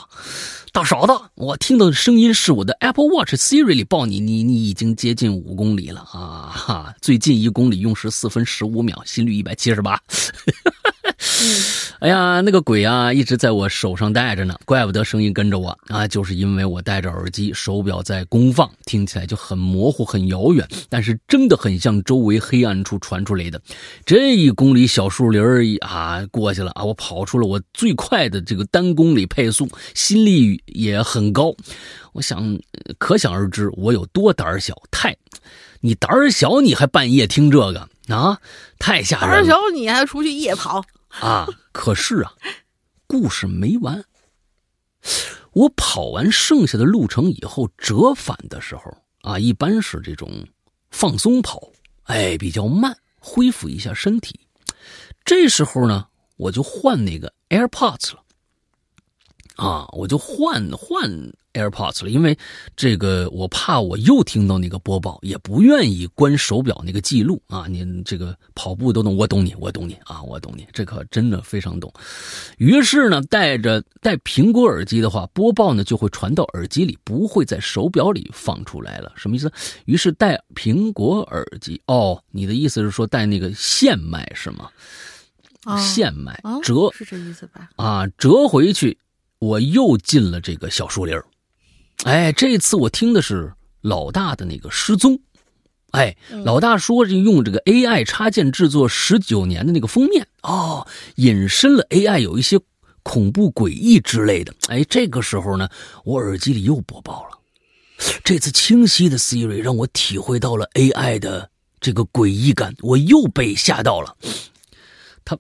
大勺子，我听到的声音是我的 Apple Watch Siri 里报你，你你已经接近五公里了啊！哈，最近一公里用时四分十五秒，心率一百七十八。哎呀，那个鬼啊，一直在我手上戴着呢，怪不得声音跟着我啊，就是因为我戴着耳机，手表在公放，听起来就很模糊、很遥远，但是真的很像周围黑暗处传出来的。这一公里小树林儿啊，过去了啊，我跑出了我最快的这个单公里配速，心率也很高。我想，可想而知我有多胆小。太，你胆小，你还半夜听这个啊？太吓人！胆小，你还出去夜跑？啊！可是啊，故事没完。我跑完剩下的路程以后，折返的时候啊，一般是这种放松跑，哎，比较慢，恢复一下身体。这时候呢，我就换那个 AirPods 了。啊，我就换换 AirPods 了，因为这个我怕我又听到那个播报，也不愿意关手表那个记录啊。您这个跑步都懂，我懂你，我懂你啊，我懂你，这可真的非常懂。于是呢，带着戴苹果耳机的话，播报呢就会传到耳机里，不会在手表里放出来了。什么意思？于是戴苹果耳机哦，你的意思是说带那个线麦是吗？线麦折是这意思吧？啊，折回去。我又进了这个小树林哎，这次我听的是老大的那个失踪，哎，老大说这用这个 AI 插件制作十九年的那个封面哦，引申了 AI 有一些恐怖诡异之类的。哎，这个时候呢，我耳机里又播报了，这次清晰的 Siri 让我体会到了 AI 的这个诡异感，我又被吓到了。他，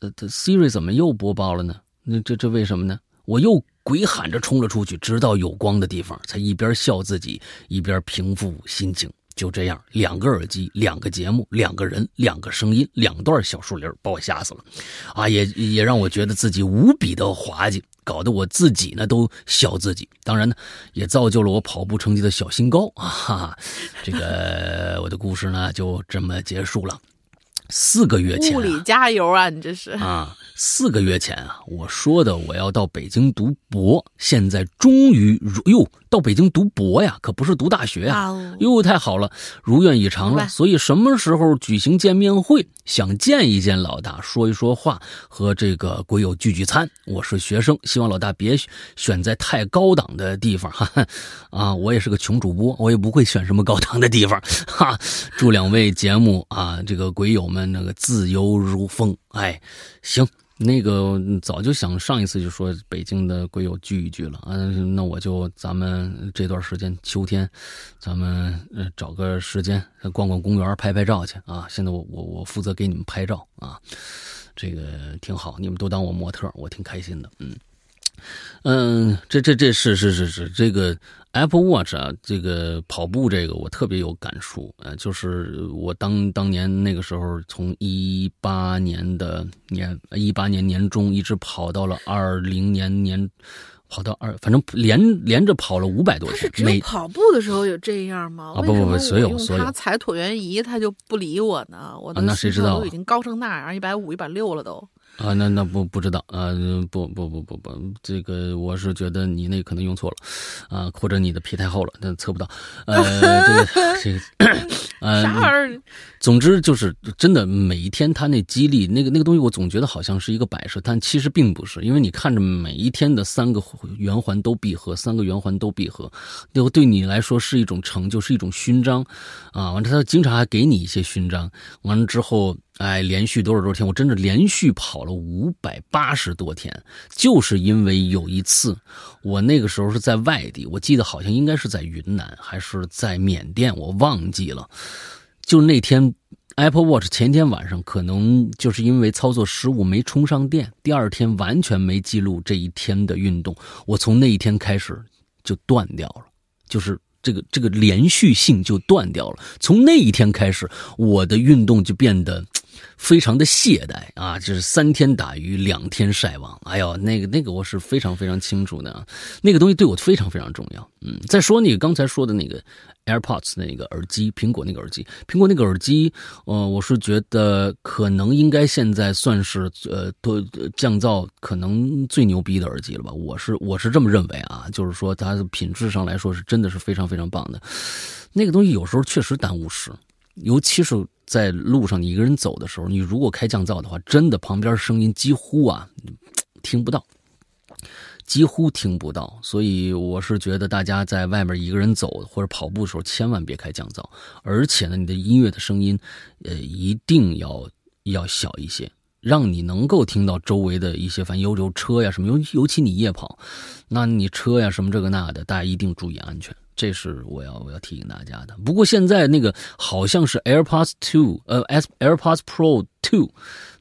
呃，他 Siri 怎么又播报了呢？那这这为什么呢？我又鬼喊着冲了出去，直到有光的地方，才一边笑自己，一边平复心情。就这样，两个耳机，两个节目，两个人，两个声音，两段小树林，把我吓死了。啊，也也让我觉得自己无比的滑稽，搞得我自己呢都笑自己。当然呢，也造就了我跑步成绩的小新高啊！哈哈，这个我的故事呢就这么结束了。四个月前，物理加油啊！你这是啊。四个月前啊，我说的我要到北京读博，现在终于如哟到北京读博呀，可不是读大学呀，哟太好了，如愿以偿了。所以什么时候举行见面会？想见一见老大，说一说话，和这个鬼友聚聚餐。我是学生，希望老大别选在太高档的地方 哈。啊，我也是个穷主播，我也不会选什么高档的地方哈。祝两位节目啊，这个鬼友们那个自由如风。哎，行。那个早就想上一次就说北京的鬼友聚一聚了啊，那我就咱们这段时间秋天，咱们呃找个时间逛逛公园拍拍照去啊。现在我我我负责给你们拍照啊，这个挺好，你们都当我模特，我挺开心的，嗯。嗯，这这这是是是是这个 Apple Watch 啊，这个跑步这个我特别有感触呃，就是我当当年那个时候，从一八年的年一八年年中一直跑到了二零年年，跑到二，反正连连着跑了五百多天。每跑步的时候有这样吗？啊不不不，所有所有。他踩椭圆仪，他就不理我呢。我那谁知道？都已经高成那样，一百五、一百六了都。啊，那那不不知道啊，不不不不不，这个我是觉得你那可能用错了，啊，或者你的皮太厚了，那测不到。呃，这个 这个，呃，啥玩意儿？总之就是真的，每一天他那激励那个那个东西，我总觉得好像是一个摆设，但其实并不是，因为你看着每一天的三个圆环都闭合，三个圆环都闭合，就对你来说是一种成就，是一种勋章，啊，完了他经常还给你一些勋章，完了之后。哎，连续多少多天？我真的连续跑了五百八十多天，就是因为有一次，我那个时候是在外地，我记得好像应该是在云南还是在缅甸，我忘记了。就那天，Apple Watch 前天晚上可能就是因为操作失误没充上电，第二天完全没记录这一天的运动。我从那一天开始就断掉了，就是。这个这个连续性就断掉了。从那一天开始，我的运动就变得非常的懈怠啊，就是三天打鱼两天晒网。哎呦，那个那个我是非常非常清楚的，那个东西对我非常非常重要。嗯，再说那个刚才说的那个。AirPods 那个耳机，苹果那个耳机，苹果那个耳机，呃，我是觉得可能应该现在算是呃都降噪可能最牛逼的耳机了吧？我是我是这么认为啊，就是说它品质上来说是真的是非常非常棒的。那个东西有时候确实耽误时，尤其是在路上你一个人走的时候，你如果开降噪的话，真的旁边声音几乎啊听不到。几乎听不到，所以我是觉得大家在外面一个人走或者跑步的时候，千万别开降噪。而且呢，你的音乐的声音，呃，一定要要小一些，让你能够听到周围的一些，反正有有车呀什么，尤尤其你夜跑，那你车呀什么这个那的，大家一定注意安全。这是我要我要提醒大家的。不过现在那个好像是 AirPods Two，呃，S AirPods Pro Two，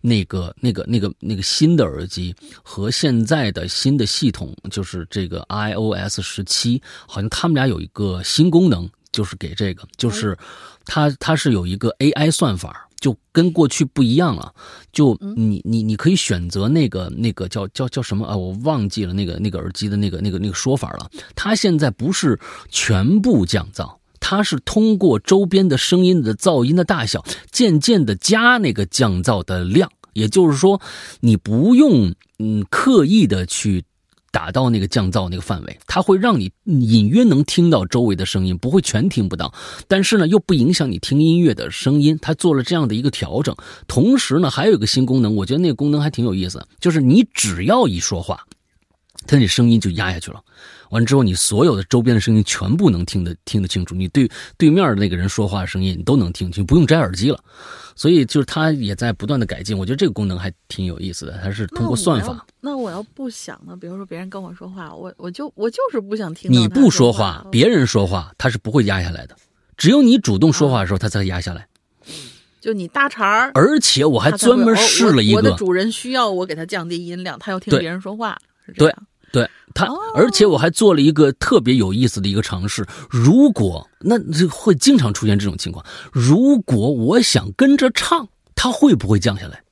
那个那个那个那个新的耳机和现在的新的系统，就是这个 iOS 十七，好像他们俩有一个新功能，就是给这个，就是它它是有一个 AI 算法。就跟过去不一样了。就你你你可以选择那个那个叫叫叫什么啊？我忘记了那个那个耳机的那个那个那个说法了。它现在不是全部降噪，它是通过周边的声音的噪音的大小，渐渐的加那个降噪的量。也就是说，你不用嗯刻意的去。打到那个降噪那个范围，它会让你隐约能听到周围的声音，不会全听不到，但是呢又不影响你听音乐的声音。它做了这样的一个调整，同时呢还有一个新功能，我觉得那个功能还挺有意思，就是你只要一说话，它那声音就压下去了。完之后，你所有的周边的声音全部能听得听得清楚，你对对面的那个人说话的声音你都能听清，不用摘耳机了。所以就是它也在不断的改进，我觉得这个功能还挺有意思的。它是通过算法。那我要不想呢？比如说别人跟我说话，我我就我就是不想听。你不说话，别人说话，它是不会压下来的。只有你主动说话的时候，它才压下来。就你搭茬儿，而且我还专门试了一个。我的主人需要我给他降低音量，他要听别人说话，是这样。对他，而且我还做了一个特别有意思的一个尝试。如果那这会经常出现这种情况，如果我想跟着唱，他会不会降下来？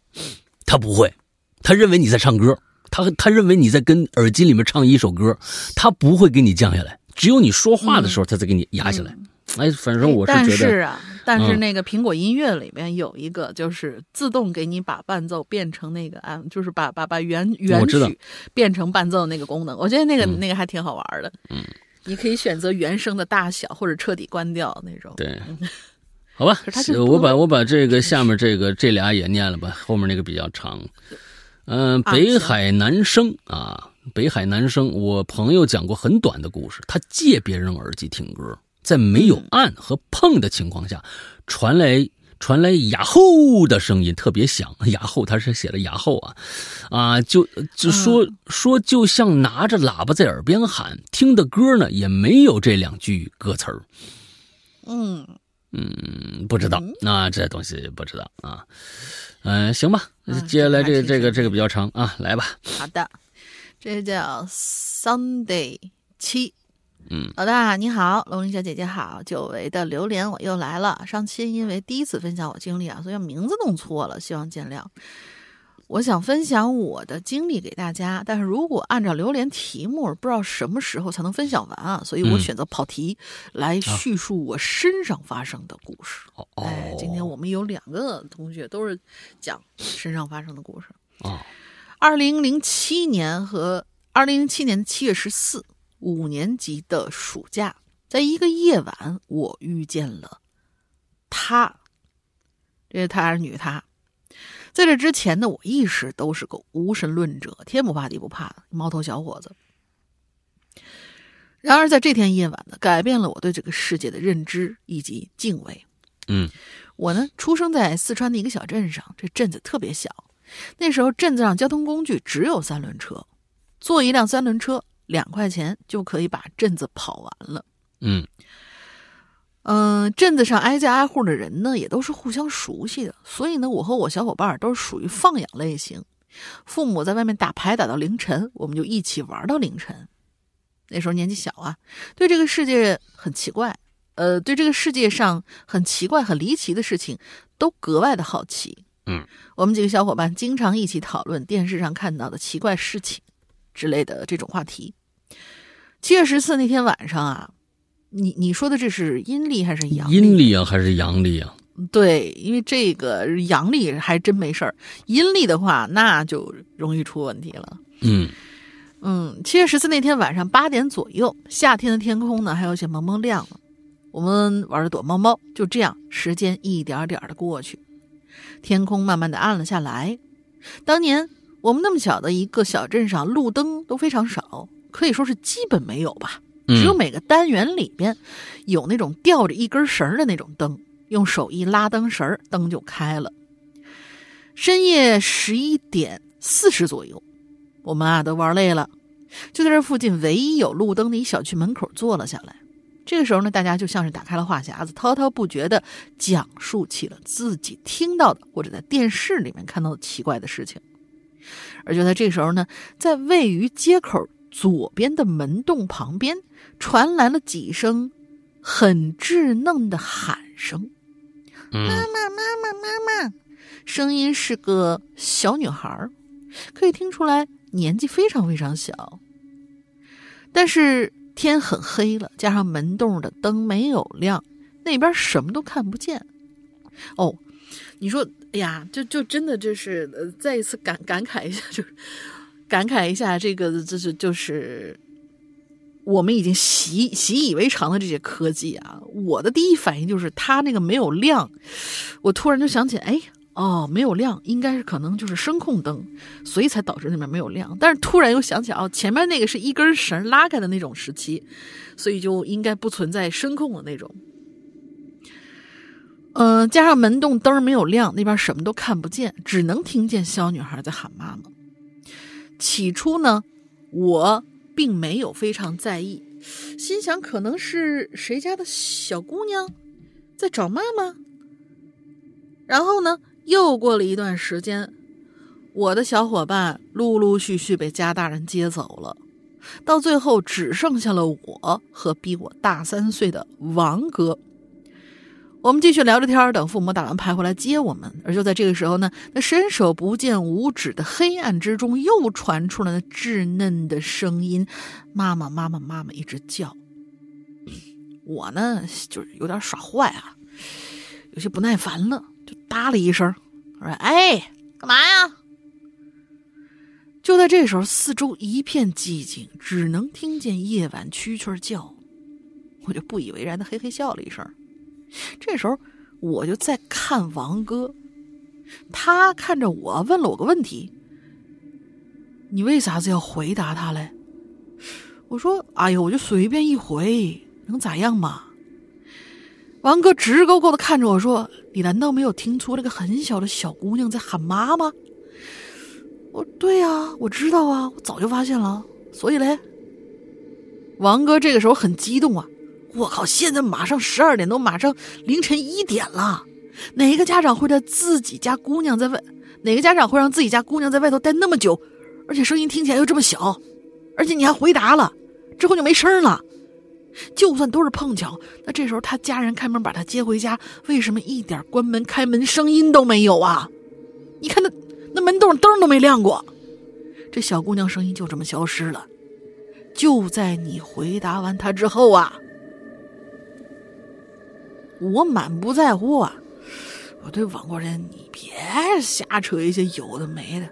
他不会，他认为你在唱歌，他他认为你在跟耳机里面唱一首歌，他不会给你降下来。只有你说话的时候，他才给你压下来。哎，反正我是觉得，但是啊，但是那个苹果音乐里面有一个，就是自动给你把伴奏变成那个啊，就是把把把原原曲变成伴奏那个功能。我觉得那个那个还挺好玩的。嗯，你可以选择原声的大小，或者彻底关掉那种。对，好吧，我把我把这个下面这个这俩也念了吧，后面那个比较长。嗯，北海男生啊，北海男生，我朋友讲过很短的故事，他借别人耳机听歌。在没有按和碰的情况下，传来传来哑后的声音，特别响。哑后，他是写的哑后啊，啊，就就说说，就像拿着喇叭在耳边喊，听的歌呢也没有这两句歌词儿。嗯嗯，不知道，那这东西不知道啊。嗯，行吧，接下来这个这个这个比较长啊，来吧。好的，这叫 Sunday 七。嗯，老大你好，龙鳞小姐姐好，久违的榴莲我又来了。上期因为第一次分享我经历啊，所以名字弄错了，希望见谅。我想分享我的经历给大家，但是如果按照榴莲题目，不知道什么时候才能分享完啊，所以我选择跑题来叙述我身上发生的故事。哦，哎，今天我们有两个同学都是讲身上发生的故事。哦，二零零七年和二零零七年七月十四。五年级的暑假，在一个夜晚，我遇见了他。这是他还是女他？在这之前呢，我一直都是个无神论者，天不怕地不怕的毛头小伙子。然而，在这天夜晚呢，改变了我对这个世界的认知以及敬畏。嗯，我呢，出生在四川的一个小镇上，这镇子特别小。那时候，镇子上交通工具只有三轮车，坐一辆三轮车。两块钱就可以把镇子跑完了。嗯嗯，镇子上挨家挨户的人呢，也都是互相熟悉的，所以呢，我和我小伙伴都是属于放养类型。父母在外面打牌打到凌晨，我们就一起玩到凌晨。那时候年纪小啊，对这个世界很奇怪，呃，对这个世界上很奇怪、很离奇的事情都格外的好奇。嗯，我们几个小伙伴经常一起讨论电视上看到的奇怪事情之类的这种话题。七月十四那天晚上啊，你你说的这是阴历还是阳历？阴历啊，还是阳历啊？对，因为这个阳历还真没事儿，阴历的话那就容易出问题了。嗯嗯，七月十四那天晚上八点左右，夏天的天空呢还有些蒙蒙亮了。我们玩着躲猫猫，就这样时间一点点的过去，天空慢慢的暗了下来。当年我们那么小的一个小镇上，路灯都非常少。可以说是基本没有吧，只有每个单元里边有那种吊着一根绳的那种灯，用手一拉灯绳，灯就开了。深夜十一点四十左右，我们啊都玩累了，就在这附近唯一有路灯的一小区门口坐了下来。这个时候呢，大家就像是打开了话匣子，滔滔不绝地讲述起了自己听到的或者在电视里面看到的奇怪的事情。而就在这时候呢，在位于街口。左边的门洞旁边传来了几声很稚嫩的喊声，妈妈，妈妈，妈妈！声音是个小女孩，可以听出来年纪非常非常小。但是天很黑了，加上门洞的灯没有亮，那边什么都看不见。哦，你说，哎呀，就就真的就是呃，再一次感感慨一下，就是感慨一下这个，就是就是。我们已经习习以为常的这些科技啊，我的第一反应就是它那个没有亮，我突然就想起，哎，哦，没有亮，应该是可能就是声控灯，所以才导致那边没有亮。但是突然又想起，哦，前面那个是一根绳拉开的那种时期，所以就应该不存在声控的那种。嗯，加上门洞灯没有亮，那边什么都看不见，只能听见小女孩在喊妈妈。起初呢，我。并没有非常在意，心想可能是谁家的小姑娘在找妈妈。然后呢，又过了一段时间，我的小伙伴陆陆续续被家大人接走了，到最后只剩下了我和比我大三岁的王哥。我们继续聊着天等父母打完牌回来接我们。而就在这个时候呢，那伸手不见五指的黑暗之中，又传出了那稚嫩的声音：“妈妈，妈妈，妈妈！”一直叫。我呢，就是有点耍坏啊，有些不耐烦了，就答了一声：“我说，哎，干嘛呀？”就在这时候，四周一片寂静，只能听见夜晚蛐蛐叫。我就不以为然的嘿嘿笑了一声。这时候，我就在看王哥，他看着我问了我个问题：“你为啥子要回答他嘞？”我说：“哎呀，我就随便一回，能咋样嘛？”王哥直勾勾的看着我说：“你难道没有听出那个很小的小姑娘在喊妈吗？”我：“对呀，我知道啊，我早就发现了。所以嘞，王哥这个时候很激动啊。”我靠！现在马上十二点多，马上凌晨一点了。哪个家长会让自己家姑娘在外？哪个家长会让自己家姑娘在外头待那么久？而且声音听起来又这么小，而且你还回答了，之后就没声了。就算都是碰巧，那这时候他家人开门把他接回家，为什么一点关门开门声音都没有啊？你看那那门洞灯都没亮过，这小姑娘声音就这么消失了。就在你回答完他之后啊。我满不在乎啊！我对王国人，你别瞎扯一些有的没的，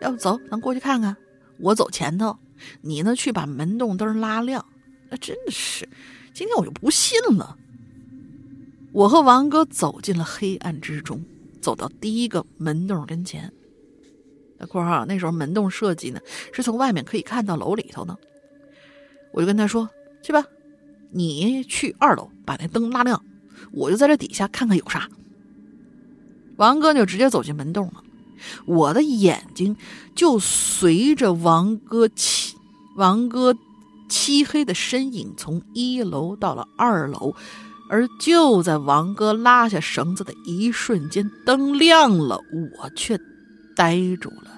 要不走，咱过去看看。我走前头，你呢去把门洞灯拉亮。那真的是，今天我就不信了。我和王哥走进了黑暗之中，走到第一个门洞跟前。那括号那时候门洞设计呢，是从外面可以看到楼里头呢。我就跟他说：“去吧，你去二楼把那灯拉亮。”我就在这底下看看有啥。王哥就直接走进门洞了，我的眼睛就随着王哥漆王哥漆黑的身影从一楼到了二楼，而就在王哥拉下绳子的一瞬间，灯亮了，我却呆住了。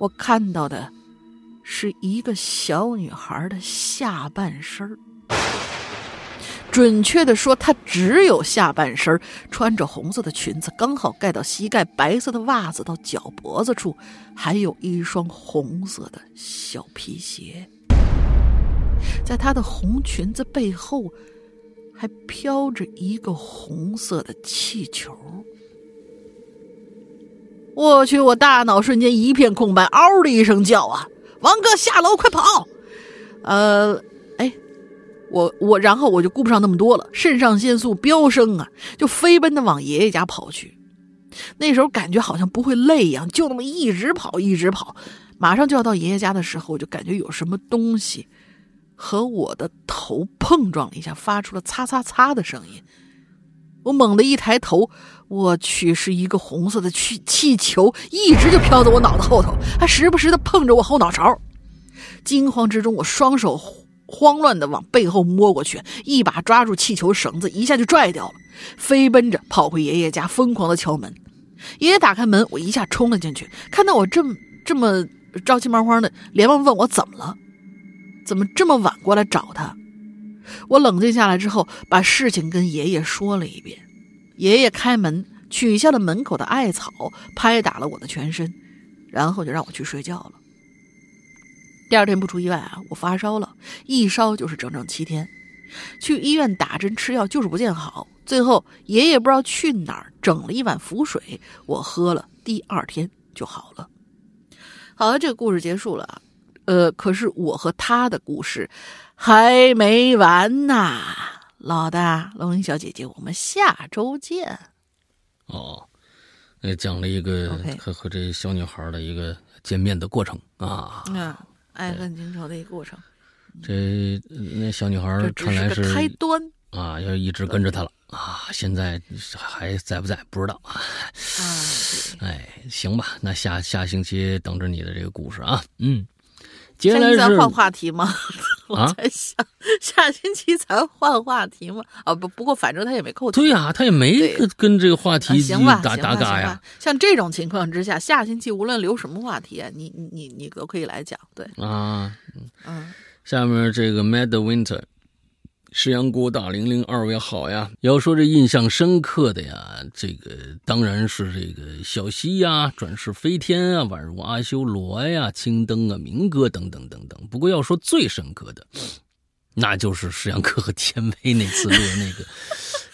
我看到的是一个小女孩的下半身儿。准确的说，她只有下半身穿着红色的裙子，刚好盖到膝盖；白色的袜子到脚脖子处，还有一双红色的小皮鞋。在她的红裙子背后，还飘着一个红色的气球。我去！我大脑瞬间一片空白，嗷的一声叫啊！王哥，下楼，快跑！呃。我我，然后我就顾不上那么多了，肾上腺素飙升啊，就飞奔的往爷爷家跑去。那时候感觉好像不会累一样，就那么一直跑，一直跑。马上就要到爷爷家的时候，我就感觉有什么东西和我的头碰撞了一下，发出了擦擦擦的声音。我猛地一抬头，我去，是一个红色的气气球，一直就飘在我脑袋后头，还时不时的碰着我后脑勺。惊慌之中，我双手。慌乱的往背后摸过去，一把抓住气球绳子，一下就拽掉了，飞奔着跑回爷爷家，疯狂的敲门。爷爷打开门，我一下冲了进去，看到我这么这么着急忙慌的，连忙问我怎么了，怎么这么晚过来找他。我冷静下来之后，把事情跟爷爷说了一遍。爷爷开门，取下了门口的艾草，拍打了我的全身，然后就让我去睡觉了。第二天不出意外啊，我发烧了，一烧就是整整七天，去医院打针吃药就是不见好。最后爷爷不知道去哪儿整了一碗符水，我喝了，第二天就好了。好了，这个故事结束了。呃，可是我和他的故事还没完呐，老大龙吟小姐姐，我们下周见。哦，呃讲了一个和和这小女孩的一个见面的过程啊，嗯，爱恨情仇的一个过程。这那小女孩看来是开端啊，要一直跟着他了啊，现在还在不在不知道啊。啊，哎，行吧，那下下星期等着你的这个故事啊，嗯。接下来是换话题吗？我在想，下星期咱换话题吗？啊，不，不过反正他也没扣。对呀，他也没跟这个话题打打嘎呀。像这种情况之下，下星期无论留什么话题，你你你你都可以来讲。对啊，嗯，下面这个 Mad Winter。石羊姑大玲玲，二位好呀！要说这印象深刻的呀，这个当然是这个小溪呀、转世飞天啊、宛如阿修罗呀、青灯啊、明哥等等等等。不过要说最深刻的，那就是石阳哥和天威那次录那个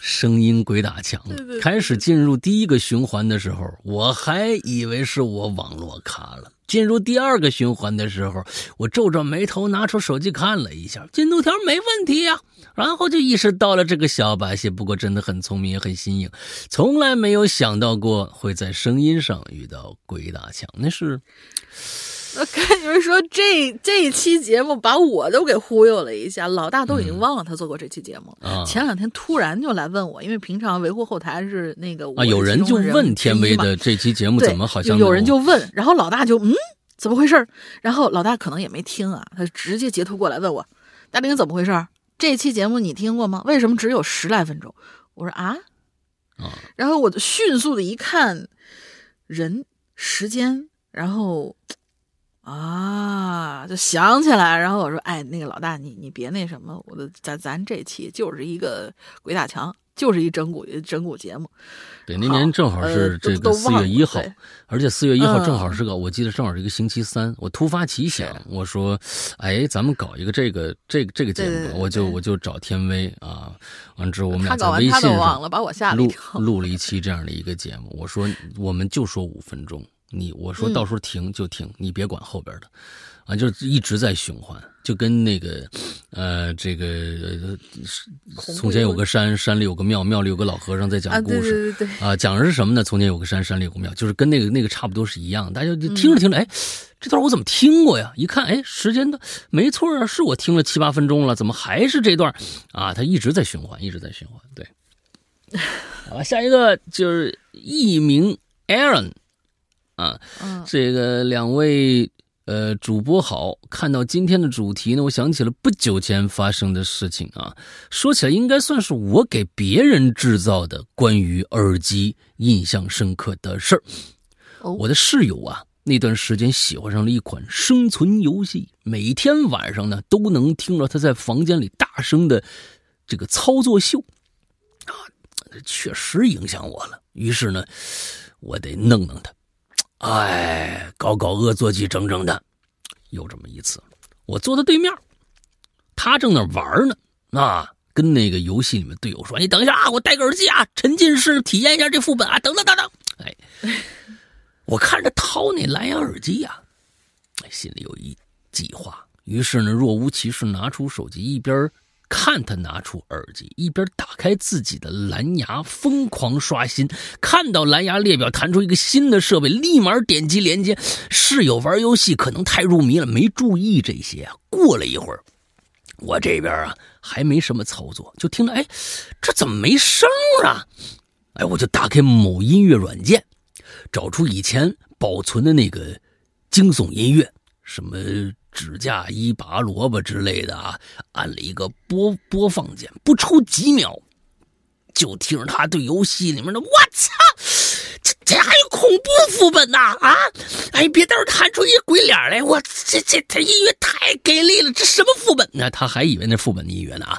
声音鬼打墙。开始进入第一个循环的时候，我还以为是我网络卡了。进入第二个循环的时候，我皱着眉头拿出手机看了一下，进度条没问题呀。然后就意识到了这个小把戏，不过真的很聪明也很新颖，从来没有想到过会在声音上遇到鬼打墙。那是，我 跟你们说，这这一期节目把我都给忽悠了一下，老大都已经忘了他做过这期节目。前两天突然就来问我，因为平常维护后台是那个啊，有人就问天威的这期节目怎么好像有人就问，然后老大就嗯，怎么回事？然后老大可能也没听啊，他直接截图过来问我，大林怎么回事？这期节目你听过吗？为什么只有十来分钟？我说啊，啊，然后我就迅速的一看，人、时间，然后啊，就想起来，然后我说，哎，那个老大，你你别那什么，我的咱咱这期就是一个鬼打墙。就是一整蛊整蛊节目，对，那年正好是这个四月一号，而且四月一号正好是个，我记得正好是一个星期三。我突发奇想，我说，哎，咱们搞一个这个这个这个节目，我就我就找天威啊，完之后我们俩在微信上录 录了一期这样的一个节目。我说，我们就说五分钟，你我说到时候停就停，你别管后边的。啊，就是一直在循环，就跟那个，呃，这个从前有个山，山里有个庙，庙里有个老和尚在讲故事。对对对。啊，讲的是什么呢？从前有个山，山里有个庙，就是跟那个那个差不多是一样。大家就听着听着，哎，这段我怎么听过呀？一看，哎，时间的没错啊，是我听了七八分钟了，怎么还是这段？啊，他一直在循环，一直在循环。对。啊，下一个就是艺名 Aaron，啊，这个两位。呃，主播好，看到今天的主题呢，我想起了不久前发生的事情啊。说起来，应该算是我给别人制造的关于耳机印象深刻的事儿。我的室友啊，那段时间喜欢上了一款生存游戏，每天晚上呢都能听到他在房间里大声的这个操作秀啊，确实影响我了。于是呢，我得弄弄他。哎，搞搞恶作剧，整整的。有这么一次，我坐在对面，他正那玩呢，啊，跟那个游戏里面队友说：“你等一下啊，我戴个耳机啊，沉浸式体验一下这副本啊，等等等等。”哎，我看着掏那蓝牙耳机呀，心里有一计划，于是呢，若无其事拿出手机，一边。看他拿出耳机，一边打开自己的蓝牙，疯狂刷新。看到蓝牙列表弹出一个新的设备，立马点击连接。室友玩游戏可能太入迷了，没注意这些。过了一会儿，我这边啊还没什么操作，就听着，哎，这怎么没声啊？哎，我就打开某音乐软件，找出以前保存的那个惊悚音乐，什么。指甲一拔萝卜之类的啊，按了一个播播放键，不出几秒，就听着他对游戏里面的“我操，这这还有恐怖副本呐啊！哎，别到时候弹出一鬼脸来，我这这他音乐太给力了，这什么副本呢？他还以为那副本的音乐呢啊！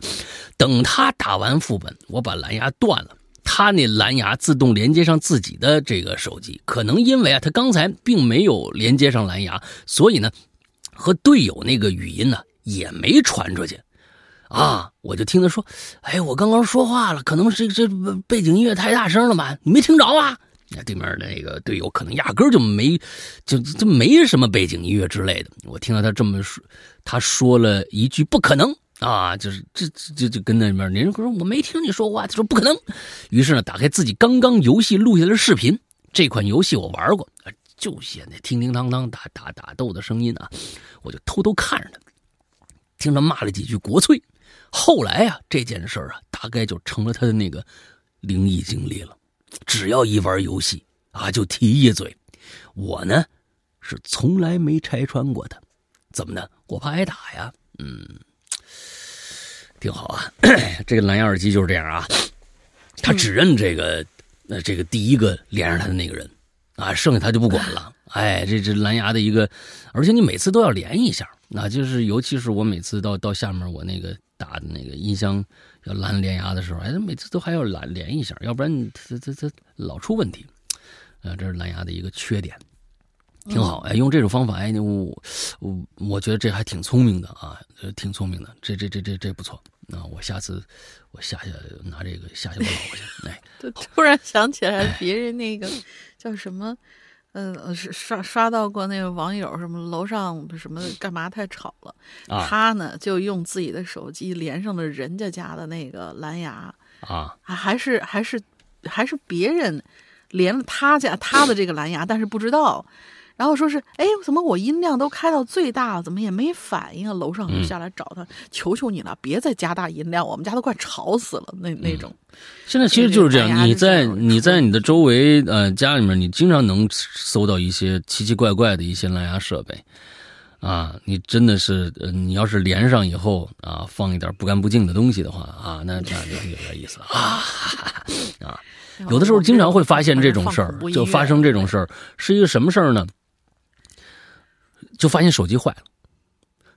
等他打完副本，我把蓝牙断了，他那蓝牙自动连接上自己的这个手机，可能因为啊，他刚才并没有连接上蓝牙，所以呢，和队友那个语音呢也没传出去。啊！我就听他说：“哎，我刚刚说话了，可能是这背景音乐太大声了吧？你没听着啊？”那对面那个队友可能压根就没，就就没什么背景音乐之类的。我听到他这么说，他说了一句“不可能”啊，就是这这就跟那边人说：“我没听你说话。”他说：“不可能。”于是呢，打开自己刚刚游戏录下的视频。这款游戏我玩过，就写那叮叮当当打打打斗的声音啊，我就偷偷看着他，听他骂了几句国粹。后来啊，这件事啊，大概就成了他的那个灵异经历了。只要一玩游戏啊，就提一嘴。我呢，是从来没拆穿过他。怎么的？我怕挨打呀。嗯，挺好啊。这个蓝牙耳机就是这样啊，他只认这个，呃，这个第一个连上他的那个人啊，剩下他就不管了。哎，这这蓝牙的一个，而且你每次都要连一下，那就是尤其是我每次到到下面我那个。打的那个音箱要蓝连牙的时候，哎，每次都还要蓝连一下，要不然它它它老出问题。呃，这是蓝牙的一个缺点，挺好。哎，用这种方法，哎，我我我觉得这还挺聪明的啊，挺聪明的。这这这这这不错。那我下次我下下拿这个下下我老婆去。哎，突然想起来别人那个叫什么。嗯，是刷刷到过那个网友什么楼上什么干嘛太吵了，他呢就用自己的手机连上了人家家的那个蓝牙啊，还是还是还是别人连了他家他的这个蓝牙，但是不知道。然后说是，哎，怎么我音量都开到最大了，怎么也没反应啊？楼上就下来找他，求求你了，别再加大音量，我们家都快吵死了。那那种，现在其实就是这样。你在你在你的周围，呃，家里面，你经常能搜到一些奇奇怪怪的一些蓝牙设备，啊，你真的是，呃，你要是连上以后啊，放一点不干不净的东西的话啊，那那就有点意思了 啊啊！有的时候经常会发现这种事儿，就发生这种事儿，是一个什么事儿呢？就发现手机坏了，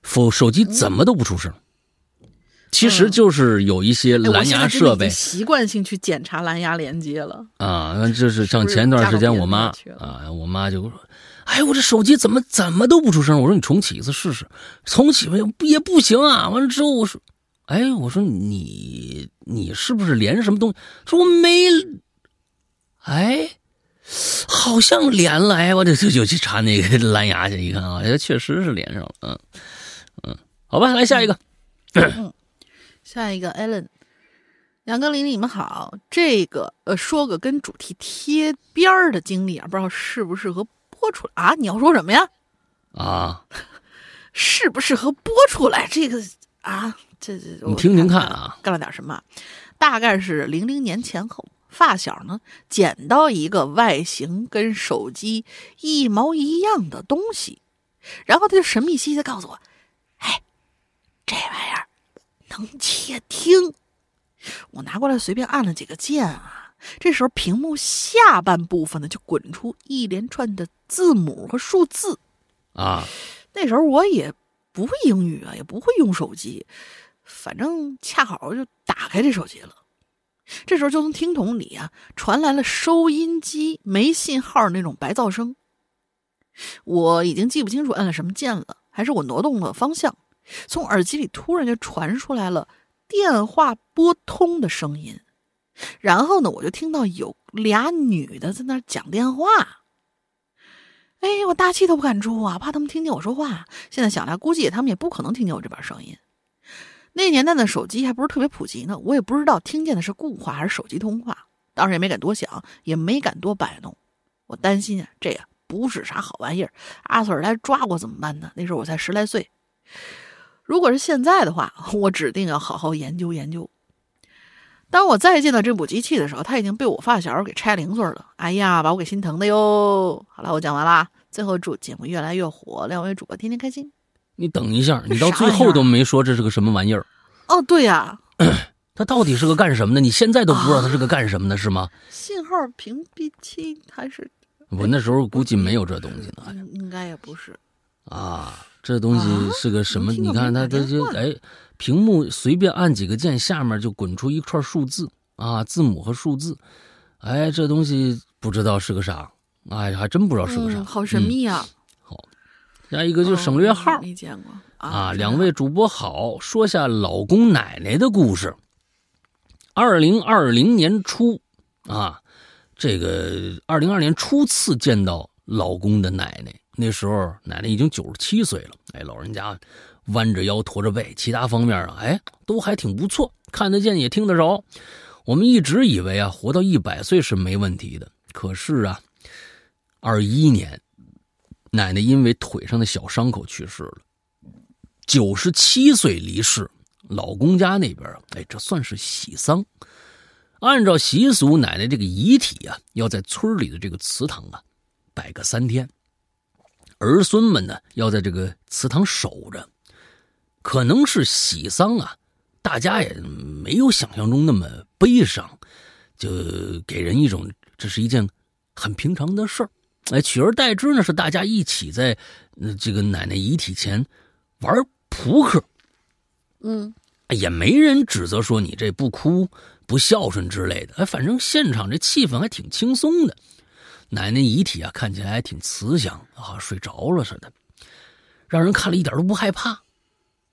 否手机怎么都不出声。其实就是有一些蓝牙设备习惯性去检查蓝牙连接了啊。那就是像前段时间我妈啊，我妈就说：“哎，我这手机怎么怎么都不出声？”我说：“你重启一次试试。”重启也也不行啊。完了之后我说：“哎，我说你你是不是连着什么东西？”说我没。哎。好像连了，哎，我这就就去查那个蓝牙去，一看啊，确实是连上了，嗯嗯，好吧，来下一个，下一个，Allen，杨哥、林，你们好，这个呃，说个跟主题贴边儿的经历啊，不知道适不适合播出来啊？你要说什么呀？啊，适不适合播出来？这个啊，这这，你听听看啊，干了点什么？大概是零零年前后。发小呢捡到一个外形跟手机一毛一样的东西，然后他就神秘兮兮的告诉我：“哎，这玩意儿能窃听。”我拿过来随便按了几个键啊，这时候屏幕下半部分呢就滚出一连串的字母和数字啊。那时候我也不会英语啊，也不会用手机，反正恰好就打开这手机了。这时候就从听筒里啊传来了收音机没信号那种白噪声，我已经记不清楚按了什么键了，还是我挪动了方向，从耳机里突然就传出来了电话拨通的声音，然后呢我就听到有俩女的在那讲电话，哎，我大气都不敢出啊，怕他们听见我说话。现在想来，估计他们也不可能听见我这边声音。那年代的手机还不是特别普及呢，我也不知道听见的是固话还是手机通话，当时也没敢多想，也没敢多摆弄。我担心啊，这呀不是啥好玩意儿，阿 Sir 来抓我怎么办呢？那时候我才十来岁。如果是现在的话，我指定要好好研究研究。当我再见到这部机器的时候，它已经被我发小给拆零碎了。哎呀，把我给心疼的哟。好了，我讲完啦。最后祝节目越来越火，两位主播天天开心。你等一下，你到最后都没说这是个什么玩意儿。哦，对呀，它到底是个干什么的？你现在都不知道它是个干什么的，是吗？信号屏蔽器还是？我那时候估计没有这东西呢，应该也不是。啊，这东西是个什么？你看它，它就哎，屏幕随便按几个键，下面就滚出一串数字啊，字母和数字。哎，这东西不知道是个啥，哎，还真不知道是个啥，好神秘啊！好，下一个就省略号，没见过啊。两位主播好，说下老公奶奶的故事。二零二零年初啊，这个二零二年初次见到老公的奶奶。那时候奶奶已经九十七岁了，哎，老人家弯着腰驼着背，其他方面啊，哎，都还挺不错，看得见也听得着。我们一直以为啊，活到一百岁是没问题的。可是啊，二一年，奶奶因为腿上的小伤口去世了，九十七岁离世。老公家那边，哎，这算是喜丧。按照习俗，奶奶这个遗体啊，要在村里的这个祠堂啊摆个三天。儿孙们呢，要在这个祠堂守着，可能是喜丧啊，大家也没有想象中那么悲伤，就给人一种这是一件很平常的事儿。哎，取而代之呢，是大家一起在这个奶奶遗体前玩扑克，嗯，也没人指责说你这不哭不孝顺之类的。哎，反正现场这气氛还挺轻松的。奶奶遗体啊，看起来还挺慈祥啊，睡着了似的，让人看了一点都不害怕。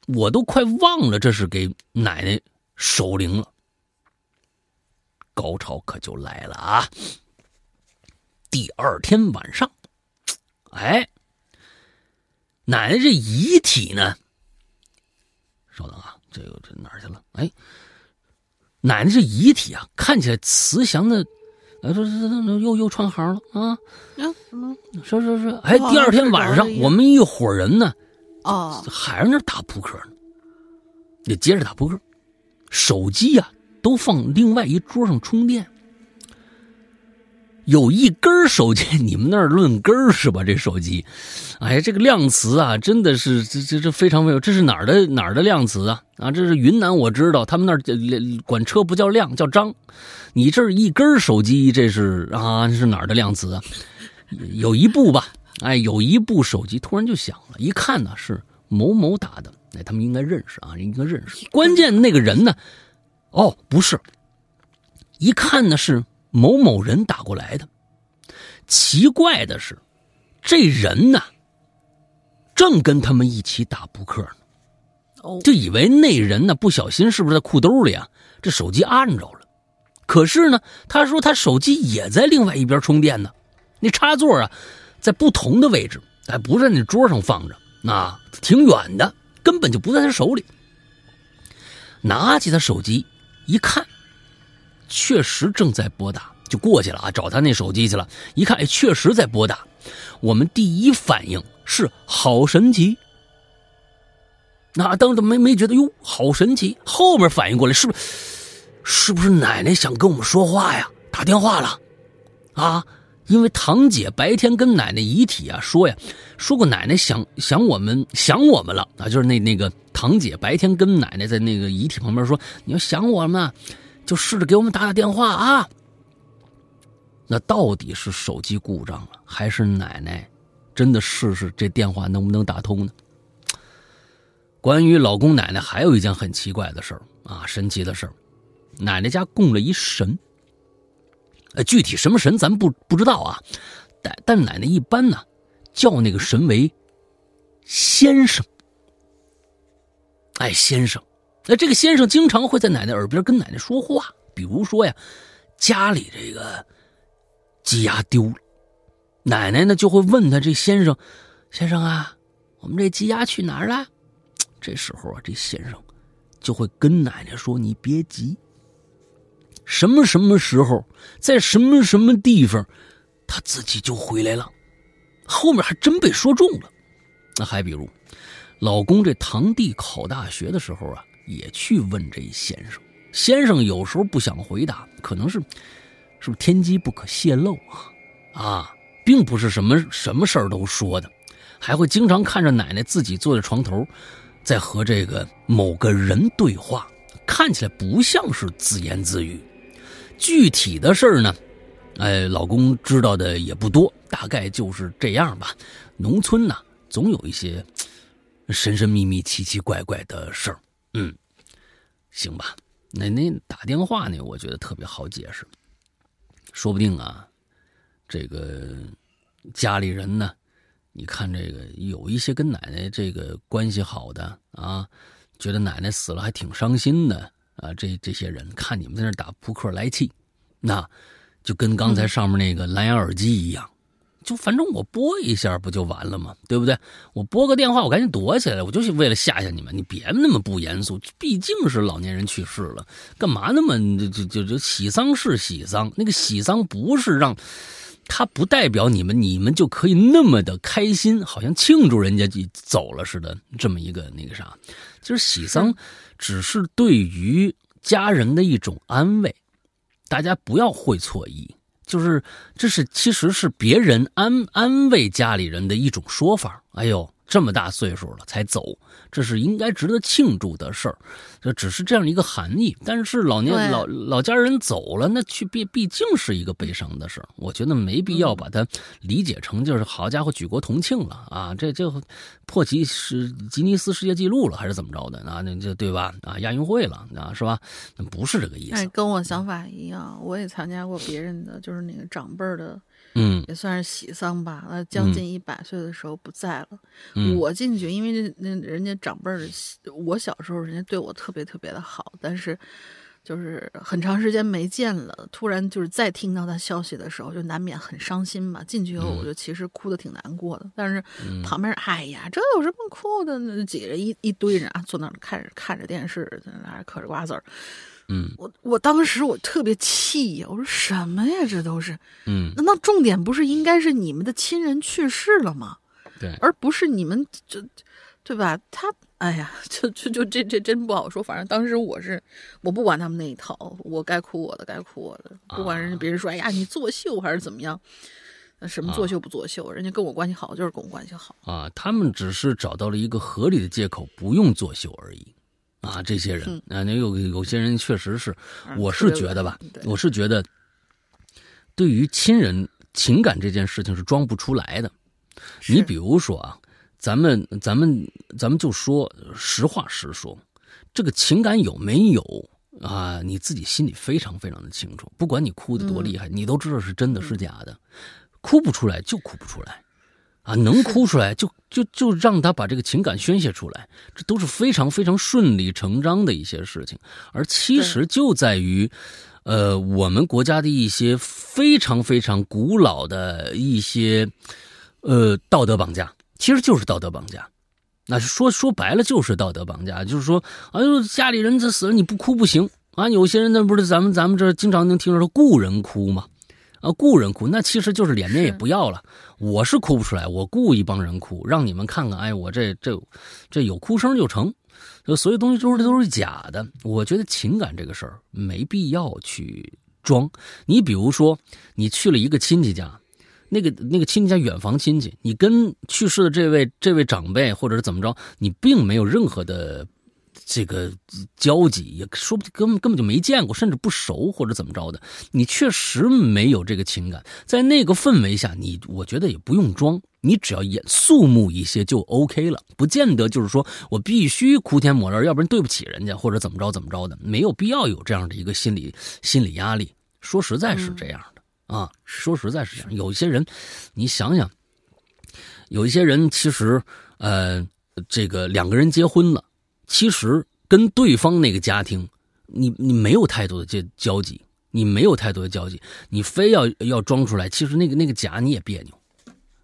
我都快忘了这是给奶奶守灵了。高潮可就来了啊！第二天晚上，哎，奶奶这遗体呢？稍等啊，这个这哪儿去了？哎，奶奶这遗体啊，看起来慈祥的。哎，说这这又又串行了啊！嗯，说说说，哎，第二天晚上我们一伙人呢，哦，还在那打扑克呢，也接着打扑克，手机呀都放另外一桌上充电，有一根手机，你们那儿论根是吧？这手机，哎呀，这个量词啊，真的是这这这非常没有，这是哪儿的哪儿的量词啊？啊，这是云南，我知道他们那儿管车不叫量，叫张。你这一根手机，这是啊，这是哪儿的量词啊？有一部吧，哎，有一部手机突然就响了，一看呢是某某打的，哎，他们应该认识啊，应该认识。关键那个人呢，哦，不是，一看呢是某某人打过来的。奇怪的是，这人呢正跟他们一起打扑克呢，哦，就以为那人呢不小心是不是在裤兜里啊？这手机按着了。可是呢，他说他手机也在另外一边充电呢，那插座啊，在不同的位置，哎，不在那桌上放着，那挺远的，根本就不在他手里。拿起他手机一看，确实正在拨打，就过去了啊，找他那手机去了。一看，哎，确实在拨打。我们第一反应是好神奇，那当时没没觉得哟，好神奇。后面反应过来，是不是？是不是奶奶想跟我们说话呀？打电话了，啊！因为堂姐白天跟奶奶遗体啊说呀，说过奶奶想想我们想我们了啊，就是那那个堂姐白天跟奶奶在那个遗体旁边说，你要想我们，就试着给我们打打电话啊。那到底是手机故障了，还是奶奶真的试试这电话能不能打通呢？关于老公奶奶，还有一件很奇怪的事儿啊，神奇的事儿。奶奶家供了一神，呃，具体什么神咱不不知道啊，但但奶奶一般呢，叫那个神为先生。哎，先生，那这个先生经常会在奶奶耳边跟奶奶说话，比如说呀，家里这个鸡鸭丢了，奶奶呢就会问他这先生，先生啊，我们这鸡鸭去哪儿了？这时候啊，这先生就会跟奶奶说：“你别急。”什么什么时候，在什么什么地方，他自己就回来了。后面还真被说中了。那还比如，老公这堂弟考大学的时候啊，也去问这先生。先生有时候不想回答，可能是是不是天机不可泄露啊？啊，并不是什么什么事儿都说的，还会经常看着奶奶自己坐在床头，在和这个某个人对话。看起来不像是自言自语。具体的事儿呢，哎，老公知道的也不多，大概就是这样吧。农村呢，总有一些神神秘秘、奇奇怪怪的事儿。嗯，行吧。那那打电话呢，我觉得特别好解释。说不定啊，这个家里人呢，你看这个有一些跟奶奶这个关系好的啊，觉得奶奶死了还挺伤心的啊。这这些人看你们在那打扑克来气，那就跟刚才上面那个蓝牙耳机一样。就反正我拨一下不就完了吗？对不对？我拨个电话，我赶紧躲起来，我就是为了吓吓你们。你别那么不严肃，毕竟是老年人去世了，干嘛那么就就就喜丧是喜丧，那个喜丧不是让，他不代表你们你们就可以那么的开心，好像庆祝人家就走了似的，这么一个那个啥，就是喜丧，只是对于家人的一种安慰，大家不要会错意。就是，这是其实是别人安安慰家里人的一种说法。哎呦。这么大岁数了才走，这是应该值得庆祝的事儿，这只是这样一个含义。但是老年老老家人走了，那去毕毕竟是一个悲伤的事儿。我觉得没必要把它理解成就是好家伙举国同庆了啊，这就破吉是吉尼斯世界纪录了还是怎么着的啊？那这对吧？啊，亚运会了啊，是吧？那不是这个意思。哎，跟我想法一样，我也参加过别人的，就是那个长辈的。嗯，也算是喜丧吧。那将近一百岁的时候不在了，我进去，因为那那人家长辈儿，我小时候人家对我特别特别的好，但是就是很长时间没见了，突然就是再听到他消息的时候，就难免很伤心嘛。进去以后，我就其实哭的挺难过的，但是旁边，哎呀，这有什么哭的？那几个人一一堆人啊，坐那儿看着看着电视，在那儿嗑着瓜子儿。嗯，我我当时我特别气呀，我说什么呀，这都是，嗯，难道重点不是应该是你们的亲人去世了吗？对，而不是你们这，对吧？他，哎呀，就就就这这真不好说。反正当时我是，我不管他们那一套，我该哭我的，该哭我的，不管人家别人说，哎呀，你作秀还是怎么样，什么作秀不作秀？人家跟我关系好就是跟我关系好啊，他们只是找到了一个合理的借口，不用作秀而已。啊，这些人啊，那有有些人确实是，我是觉得吧，我是觉得，对于亲人情感这件事情是装不出来的。你比如说啊，咱们咱们咱们就说实话实说，这个情感有没有啊？你自己心里非常非常的清楚。不管你哭的多厉害，你都知道是真的是假的，哭不出来就哭不出来。啊，能哭出来就就就让他把这个情感宣泄出来，这都是非常非常顺理成章的一些事情。而其实就在于，呃，我们国家的一些非常非常古老的一些，呃，道德绑架，其实就是道德绑架。那说说白了就是道德绑架，就是说，哎呦，家里人这死了你不哭不行啊。有些人那不是咱们咱们这经常能听说故人哭吗？啊，故人哭，那其实就是脸面也不要了。我是哭不出来，我雇一帮人哭，让你们看看。哎，我这这这有哭声就成，就所有东西都是都是假的。我觉得情感这个事儿没必要去装。你比如说，你去了一个亲戚家，那个那个亲戚家远房亲戚，你跟去世的这位这位长辈或者是怎么着，你并没有任何的。这个交集也说不定根本根本就没见过，甚至不熟或者怎么着的，你确实没有这个情感，在那个氛围下，你我觉得也不用装，你只要演肃穆一些就 OK 了，不见得就是说我必须哭天抹泪，要不然对不起人家或者怎么着怎么着的，没有必要有这样的一个心理心理压力。说实在是这样的啊，说实在是这样，有些人，你想想，有一些人其实呃，这个两个人结婚了。其实跟对方那个家庭，你你没有太多的这交集，你没有太多的交集，你非要要装出来，其实那个那个假你也别扭，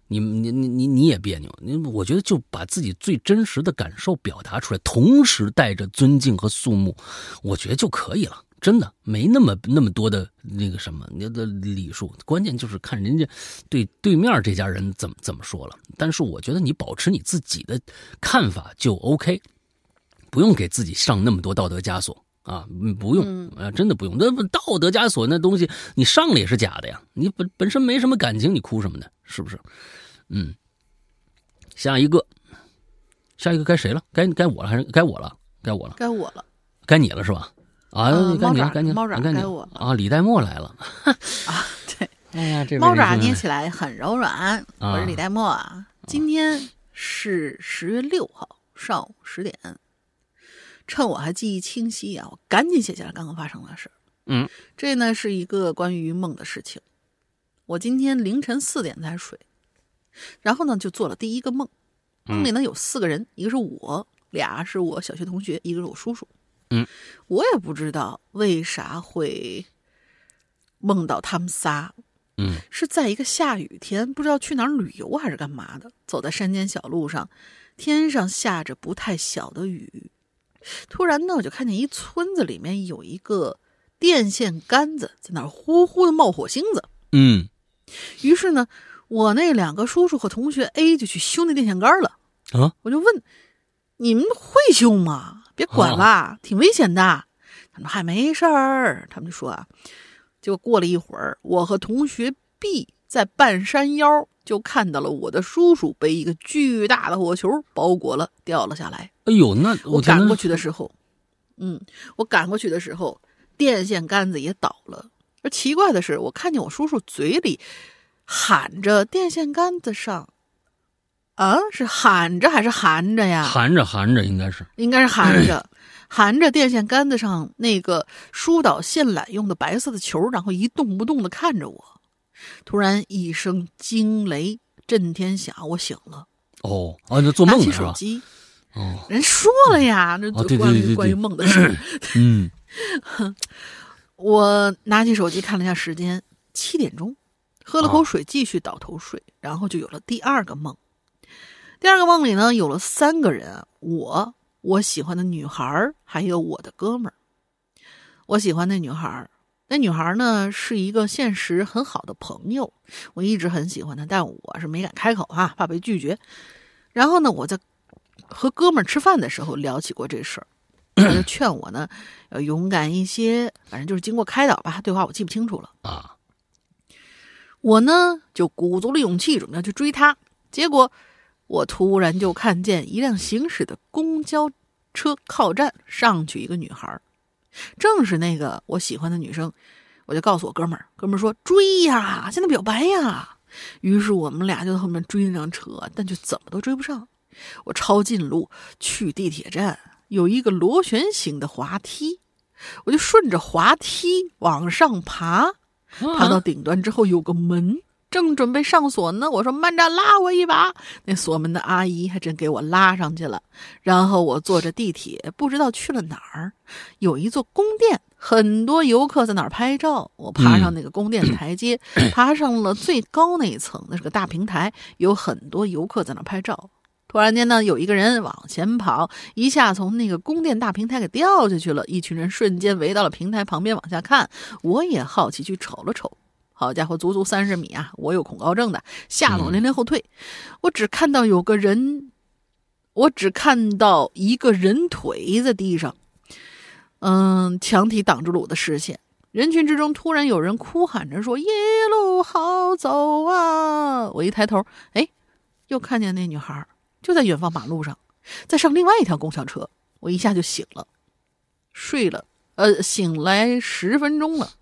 你你你你你也别扭。你我觉得就把自己最真实的感受表达出来，同时带着尊敬和肃穆，我觉得就可以了。真的没那么那么多的那个什么你的礼数，关键就是看人家对对面这家人怎么怎么说了。但是我觉得你保持你自己的看法就 OK。不用给自己上那么多道德枷锁啊！不用啊，真的不用。那道德枷锁那东西，你上了也是假的呀。你本本身没什么感情，你哭什么呢？是不是？嗯。下一个，下一个该谁了？该该我了还是该我了？该我了？该我了？该你了是吧？啊，该你赶紧猫爪赶紧猫爪该我了啊！李代沫来了，啊，对，哎呀，这位猫爪捏起来很柔软。我啊是李代沫啊，今天是十月六号上午十点，趁我还记忆清晰啊，我赶紧写下来刚刚发生的事儿。嗯，这呢是一个关于梦的事情。我今天凌晨四点才睡，然后呢就做了第一个梦，梦里呢有四个人，一个是我，俩是我小学同学，一个是我叔叔。嗯，我也不知道为啥会梦到他们仨，嗯是在一个下雨天，不知道去哪儿旅游还是干嘛的，走在山间小路上，天上下着不太小的雨。突然呢，我就看见一村子里面有一个电线杆子在那儿呼呼的冒火星子。嗯于是呢，我那两个叔叔和同学 A 就去修那电线杆了。啊，我就问：“你们会修吗？别管了，挺危险的。”他们说：“还没事儿。”他们就说啊，结果过了一会儿，我和同学 B 在半山腰就看到了我的叔叔被一个巨大的火球包裹了，掉了下来。哎呦，那我赶过去的时候，嗯，我赶过去的时候，电线杆子也倒了。而奇怪的是，我看见我叔叔嘴里喊着电线杆子上，啊，是喊着还是含着呀？含着含着应该是，应该是含着，含着电线杆子上那个疏导线缆用的白色的球，然后一动不动的看着我。突然一声惊雷震天响，我醒了，哦啊，就做梦的是吧？手机，哦，人说了呀，这哦对对关于关于梦的事。嗯 我拿起手机看了一下时间，七点钟，喝了口啊水，继续倒头睡，然后就有了第二个梦。第二个梦里呢，有了三个人啊，我、我喜欢的女孩，还有我的哥们儿。我喜欢那女孩儿，那女孩呢是一个现实很好的朋友，我一直很喜欢她，但我是没敢开口啊，怕被拒绝。然后呢，我在和哥们儿吃饭的时候聊起过这事儿，他就 劝我呢要勇敢一些，反正就是经过开导吧，对话我记不清楚了。啊，我呢就鼓足了勇气，准备要去追她。结果我突然就看见一辆行驶的公交车靠站上去一个女孩儿，正是那个我喜欢的女生。我就告诉我哥们儿，哥们儿说追呀，现在表白呀。于是我们俩就在后面追那辆车，但却怎么都追不上。我抄近路去地铁站，有一个螺旋形的滑梯，我就顺着滑梯往上爬。爬到顶端之后有个门，正准备上锁呢。我说慢着，拉我一把。那锁门的阿姨还真给我拉上去了。然后我坐着地铁，不知道去了哪儿，有一座宫殿，很多游客在那儿拍照。我爬上那个宫殿台阶，爬上了最高那一层，那是个大平台，有很多游客在那儿拍照。突然间呢，有一个人往前跑，一下从那个宫殿大平台给掉下去了。一群人瞬间围到了平台旁边往下看，我也好奇去瞅了瞅。好家伙，足足三十米啊！我有恐高症的，吓得我连连后退。我只看到有个人，我只看到一个人腿在地上，嗯，墙体挡住了我的视线。人群之中，突然有人哭喊着说：“一路好走啊！”我一抬头，哎，又看见那女孩就在远方马路上，在上另外一条公交车。我一下就醒了，睡了，呃，醒来十分钟了。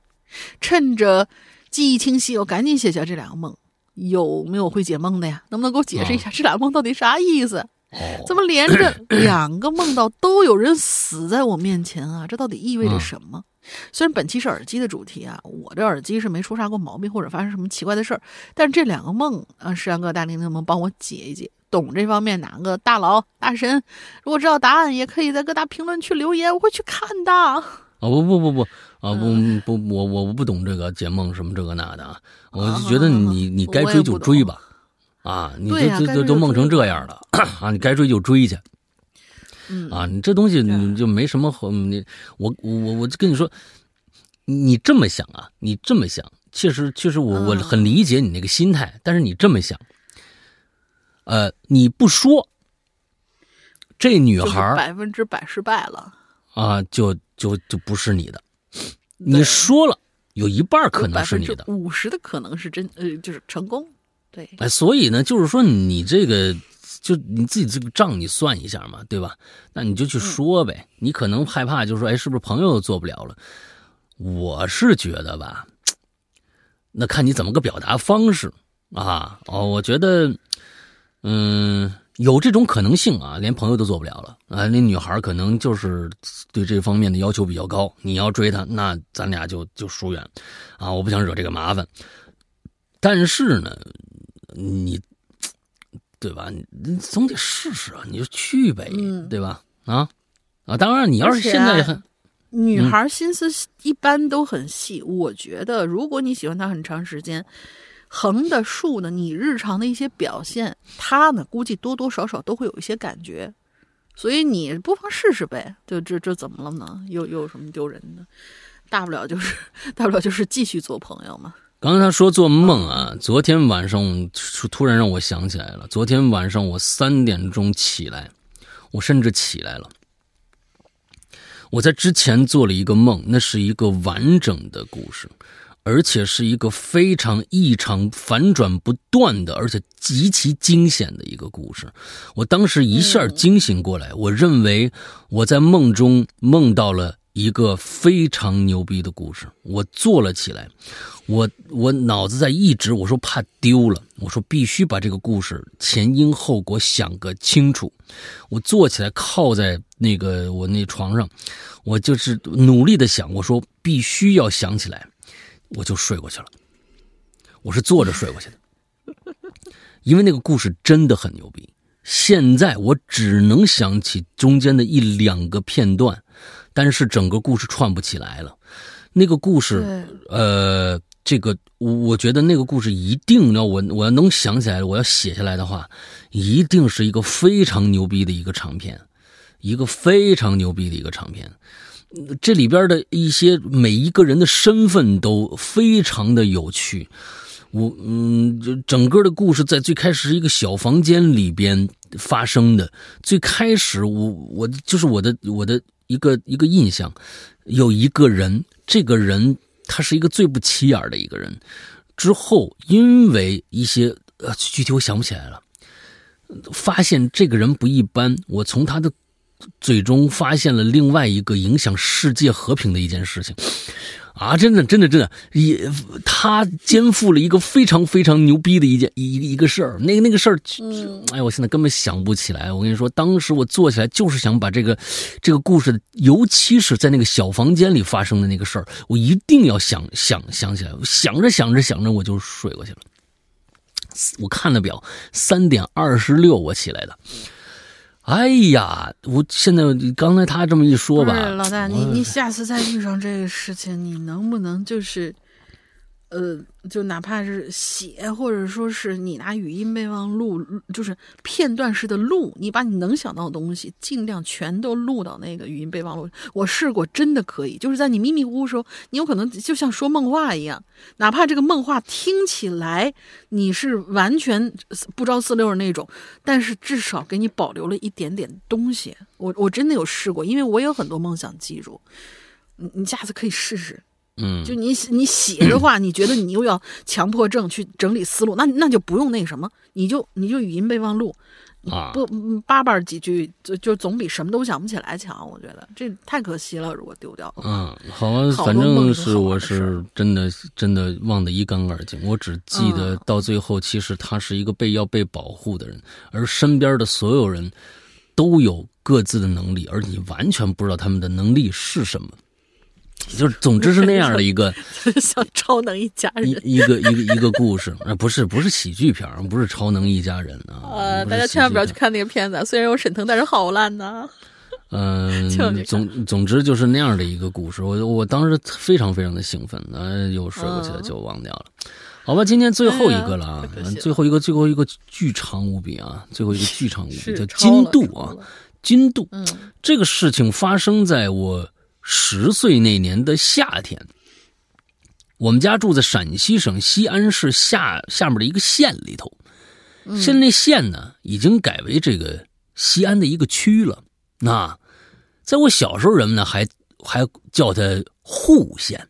趁着记忆清晰，我赶紧写下这两个梦。有没有会解梦的呀？能不能给我解释一下这俩梦到底啥意思？哦，怎么连着两个梦到都有人死在我面前啊？这到底意味着什么？虽然本期是耳机的主题啊，我这耳机是没出啥过毛病或者发生什么奇怪的事儿，但是这两个梦啊，石阳哥、大玲能不能帮我解一解？懂这方面哪个大佬大神？如果知道答案，也可以在各大评论区留言，我会去看的。哦不不不不啊不嗯。不我我我不懂这个解梦什么这个那的啊，我啊就觉得你你该追就追吧，啊，你这这该追就都都梦成这样了啊，你该追就追去嗯。啊，你这东西你就没什么好你我我我我就跟你说，你这么想啊，你这么想，其实其实我我嗯。很理解你那个心态，但是你这么想，呃，你不说，这女孩儿百分之百失败了，啊，就就就不是你的。你说了，有一半可能是你的，五十的可能是真呃，就是成功。对，哎，所以呢，就是说你这个就你自己这个账你算一下嘛，对吧？那你就去说呗。你可能害怕，就是说，哎，是不是朋友做不了了？我是觉得吧，那看你怎么个表达方式啊。哦，我觉得，嗯，有这种可能性啊，连朋友都做不了了啊。那女孩可能就是对这方面的要求比较高，你要追她，那咱俩就就疏远啊。我不想惹这个麻烦。但是呢，你对吧？你总得试试啊，你就去呗，对吧？啊啊！当然，你要是现在很女孩心思一般都很细。我觉得，如果你喜欢她很长时间，横的竖的，你日常的一些表现，他呢估计多多少少都会有一些感觉。所以你不妨试试呗。就这这怎么了呢？又又有什么丢人的？大不了就是大不了就是继续做朋友嘛。刚才他说做梦啊，昨天晚上突然让我想起来了。昨天晚上我三点钟起来，我甚至起来了。我在之前做了一个梦，那是一个完整的故事，而且是一个非常异常、反转不断的，而且极其惊险的一个故事。我当时一下惊醒过来，我认为我在梦中梦到了。一个非常牛逼的故事，我坐了起来。我我脑子在一直我说怕丢了，我说必须把这个故事前因后果想个清楚。我坐起来靠在那个我那床上，我就是努力的想，我说必须要想起来，我就睡过去了。我是坐着睡过去的，因为那个故事真的很牛逼。现在我只能想起中间的一两个片段。但是整个故事串不起来了，那个故事，呃，这个我我觉得那个故事一定要我我要能想起来，我要写下来的话，一定是一个非常牛逼的一个长篇，一个非常牛逼的一个长篇。这里边的一些每一个人的身份都非常的有趣。我嗯，就整个的故事在最开始是一个小房间里边发生的。最开始我我就是我的我的。一个一个印象，有一个人，这个人他是一个最不起眼的一个人。之后因为一些呃具体我想不起来了，发现这个人不一般。我从他的嘴中发现了另外一个影响世界和平的一件事情。啊，真的，真的，真的，也他肩负了一个非常非常牛逼的一件一一个事儿。那个那个事儿，哎我现在根本想不起来。我跟你说，当时我坐起来就是想把这个这个故事，尤其是在那个小房间里发生的那个事儿，我一定要想想想起来。想着想着想着，我就睡过去了。我看了表，三点二十六，我起来的。哎呀，我现在刚才他这么一说吧，老大，你你下次再遇上这个事情，你能不能就是，呃。就哪怕是写，或者说是你拿语音备忘录，就是片段式的录，你把你能想到的东西尽量全都录到那个语音备忘录。我试过，真的可以。就是在你迷迷糊糊时候，你有可能就像说梦话一样，哪怕这个梦话听起来你是完全不着四六的那种，但是至少给你保留了一点点东西。我我真的有试过，因为我有很多梦想记住。你你下次可以试试。嗯，就你你写的话，你觉得你又要强迫症去整理思路，那那就不用那什么，你就你就语音备忘录，啊，不叭叭几句就就总比什么都想不起来强。我觉得这太可惜了，如果丢掉。嗯，好啊，反正是我是真的真的忘得一干二净，我只记得到最后，其实他是一个被要被保护的人，而身边的所有人都有各自的能力，而你完全不知道他们的能力是什么。就是，总之是那样的一个 像超能一家人，一个一个一个故事啊，不是不是喜剧片，不是超能一家人啊。呃，大家千万不要去看那个片子，虽然有沈腾，但是好烂呐。嗯，总总之就是那样的一个故事。我我当时非常非常的兴奋，呃，又睡过去了，就忘掉了。好吧，今天最后一个了啊，最后一个最后一个巨长无比啊，最后一个巨长无比叫金度啊，金度。嗯，这个事情发生在我。十岁那年的夏天，我们家住在陕西省西安市下下面的一个县里头。现在那县呢，已经改为这个西安的一个区了。那在我小时候，人们呢还还叫它户县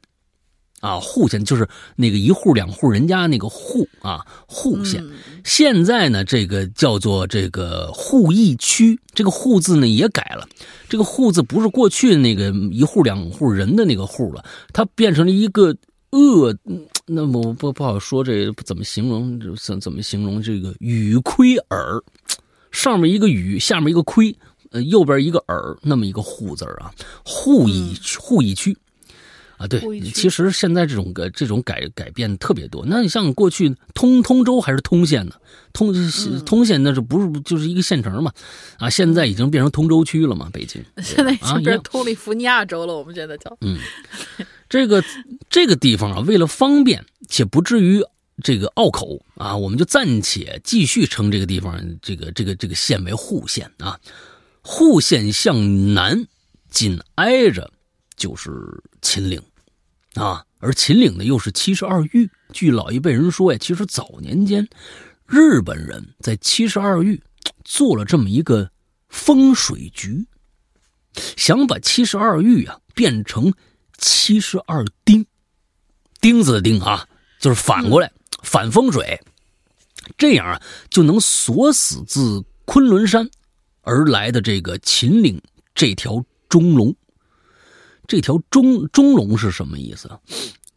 啊，户县就是那个一户两户人家那个户啊，户县。嗯现在呢，这个叫做这个户邑区，这个户字呢也改了。这个户字不是过去那个一户两户人的那个户了，它变成了一个恶。嗯那么我不不好说这怎么形容，怎怎么形容这个雨亏耳，上面一个雨，下面一个亏，呃，右边一个耳，那么一个户字儿啊，户以户以区。啊，对其实现在这种个这种改改变特别多。那你像过去通通州还是通县呢？通嗯通县那是不是就是一个县城嘛？啊，现在已经变成通州区了嘛？北京 现在已经变成通利福尼亚州了，我们现在叫嗯。这个这个地方啊，为了方便且不至于这个拗口啊，我们就暂且继续称这个地方这个这个这个县为户县啊。户县向南紧挨着就是秦岭啊，而秦岭呢又是七十二峪。据老一辈人说呀，其实早年间日本人在七十二峪做了这么一个风水局，想把七十二峪啊变成七十二丁，钉子的钉啊，就是反过来、反风水，这样啊就能锁死自昆仑山而来的这个秦岭这条中龙。这条中中龙是什么意思啊？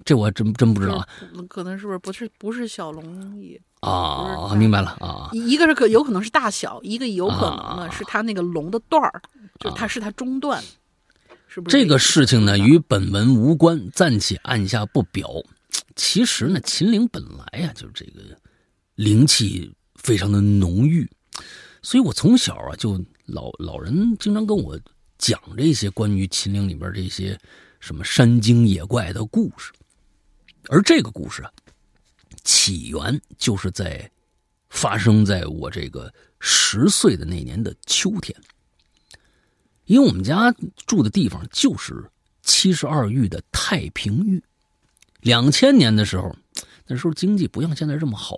这我真真不知道可能是不是不是不是小龙也啊！明白了啊一一个是可有可能是大小，一个有可能呢、啊是它那个龙的段儿，就它是它中段，是不是这个事情呢与本文无关，暂且按下不表。其实呢，秦岭本来呀、就是这个灵气非常的浓郁，所以我从小啊就老老人经常跟我讲这些关于秦岭里边这些什么山精野怪的故事。而这个故事啊，起源就是在发生在我这个十岁的那年的秋天。因为我们家住的地方就是七十二峪的太平峪。两千年的时候，那时候经济不像现在这么好，